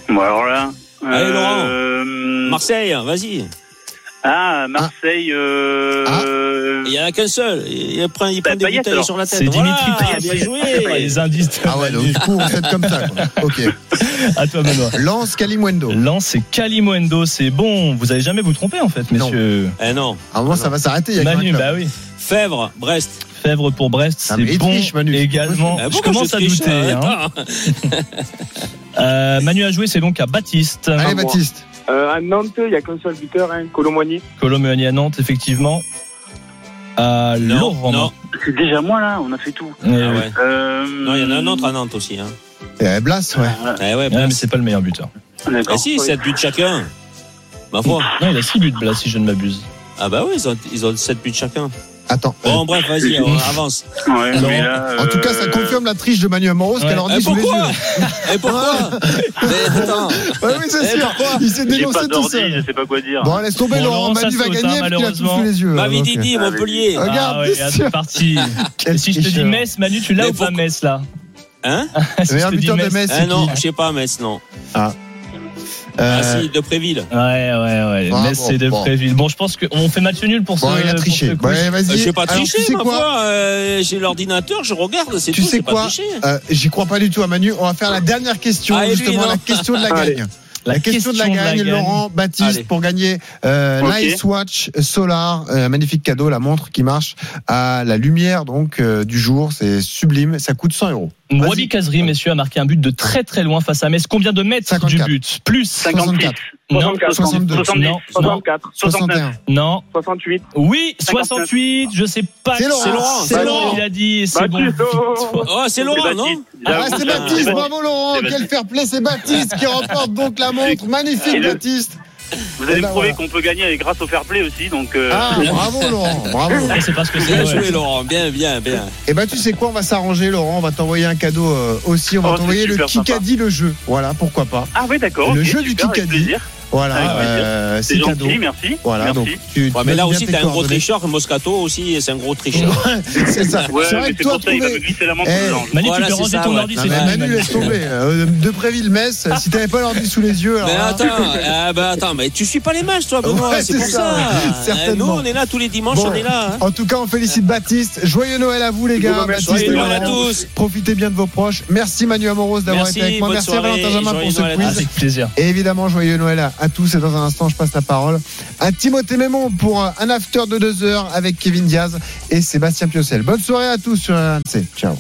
Bon, alors là. Allez, Laurent. euh, Marseille, vas-y. Ah, Marseille. Euh, Il n'y en a qu'un seul. Il prend, il prend Bah, des Payet, bouteilles alors. sur la tête. C'est Voilà, Dimitri Payet. bien joué. [LAUGHS] Les indices. Ah ouais, donc du coup, on fait comme ça. quoi. [LAUGHS] Ok. À toi, Benoît. Lance Kalimwendo. Lance et Kalimundo, c'est bon. Vous allez jamais vous tromper, en fait, messieurs. Eh non. À un moment, ça va s'arrêter. Manu, bah oui. Fèvre, Brest. Fèvre pour Brest, Ah, c'est bon triche, Manu. également. Je commence à douter. hein. [LAUGHS] Euh, Manu a joué, c'est donc à Baptiste. Allez, moi. Euh, à Nantes, il n'y a qu'un seul buteur, hein, Colomboigny. Colomboigny à Nantes, effectivement. À Non, Laurent. non. C'est déjà moi, là, on a fait tout. Eh Ah ouais. Euh, Non, il y en a un autre à Nantes aussi. Hein. Eh, Blas, ouais. Voilà. Eh ouais, mais c'est pas le meilleur buteur. Ah si, 7 buts chacun. Ma foi. Non, il a 6 buts, là, si je ne m'abuse. Ah bah oui, ils ont, ils ont 7 buts chacun. Attends. Bon, bref, vas-y, on avance. Ouais, Non. mais là, En tout cas, ça euh, confirme la triche de Manu Amoros Ouais. qu'elle Et dit sous les yeux. pourquoi [LAUGHS] Et pourquoi Mais attends. Ouais, oui, c'est Eh, sûr. Il s'est dénoncé tout d'ordi, je seul. sais pas quoi dire. Bon, laisse tomber, Bon, Laurent. Manu va gagner hein, parce qu'il a tout malheureusement. sous les yeux. Mavi Ok. Didi, Montpellier. Regarde, ah bien ah, sûr. c'est parti. [LAUGHS] Si je te dis. Metz, Manu, tu l'as ou pas Metz, là Hein [LAUGHS] te dis buteur de Metz. Ah c'est non, je sais pas, Metz, non. Euh, Ah si, de Préville. Ouais, ouais, ouais. Bravo, Metz, c'est de bon. Préville. Bon, je pense qu'on fait match nul pour Bon, ce il a pour triché. Bon, quiz. allez, Euh, vas-y. Je sais pas Alors, tricher, tu sais ma quoi foi. euh, J'ai l'ordinateur, je regarde, c'est Tu tout, sais c'est pas quoi tricher. Euh, J'y crois pas du tout à Manu. On va faire la dernière question, Ah, lui, justement, la question de la Allez. gagne. La, question, de la gagne, Laurent Baptiste, Allez. pour gagner euh. Nice Watch Solar, euh, un magnifique cadeau, la montre qui marche à la lumière donc euh, du jour, c'est sublime, ça coûte 100 euros. Wabi Kazri, messieurs, a marqué un but de très très loin face à Metz. Combien de mètres 54. du but Plus 56. 64. 64. 62. 70. Non. 64. 69. 61. Non. 68. Oui, 59. 68. Je sais pas. C'est Laurent. C'est Laurent. Il a dit. C'est bon. Baptiste, oh. C'est Laurent, non Ah, c'est Baptiste, bravo Laurent, quel fair play, c'est Baptiste qui remporte donc la montre, magnifique Baptiste. Vous allez Eh ben, voilà. qu'on peut gagner grâce au fair play aussi, donc. euh, Ah, [LAUGHS] bravo Laurent, bravo. Je sais pas ce que c'est. Bien ouais. joué, Laurent. Bien, bien, bien. Et ben tu sais quoi, on va s'arranger Laurent, on va t'envoyer un cadeau euh, aussi, on va Oh, c'est t'envoyer le sympa. Kikadi le jeu. Voilà, pourquoi pas. Ah oui, d'accord. Le jeu du super, Kikadi. Voilà, plaisir. euh, C'est cadeau. gentil, merci. Voilà, merci. donc tu, Ouais, mais là aussi, tes t'es un gros tricheur. Moscato aussi, c'est un gros tricheur. c'est ça. Ouais, c'est vrai que toi pour ça, il va me glisser la Eh. Manu, Voilà, tu peux ranger ton ouais. ordi, c'est Manu, laisse tomber. Euh, de Préville-Metz, si t'avais pas l'ordi sous les yeux. alors Mais là- attends, ah bah attends, mais tu suis pas les matchs, toi, Benoît, Ouais, c'est pour ça, certainement. Nous, on est là tous les dimanches, on est là. hein. En tout cas, on félicite Baptiste. Joyeux Noël à vous, les gars. Joyeux Noël à tous. Profitez bien de vos proches. Merci Manu Amoros d'avoir été avec moi. Merci à Valentin Jamin pour ce quiz. Avec plaisir. Et évidemment, joyeux Noël à, à tous. Et dans un instant, je passe la parole à Timothée Mémon pour un after de deux heures avec Kevin Diaz et Sébastien Piocel. Bonne soirée à tous sur RMC. Ciao.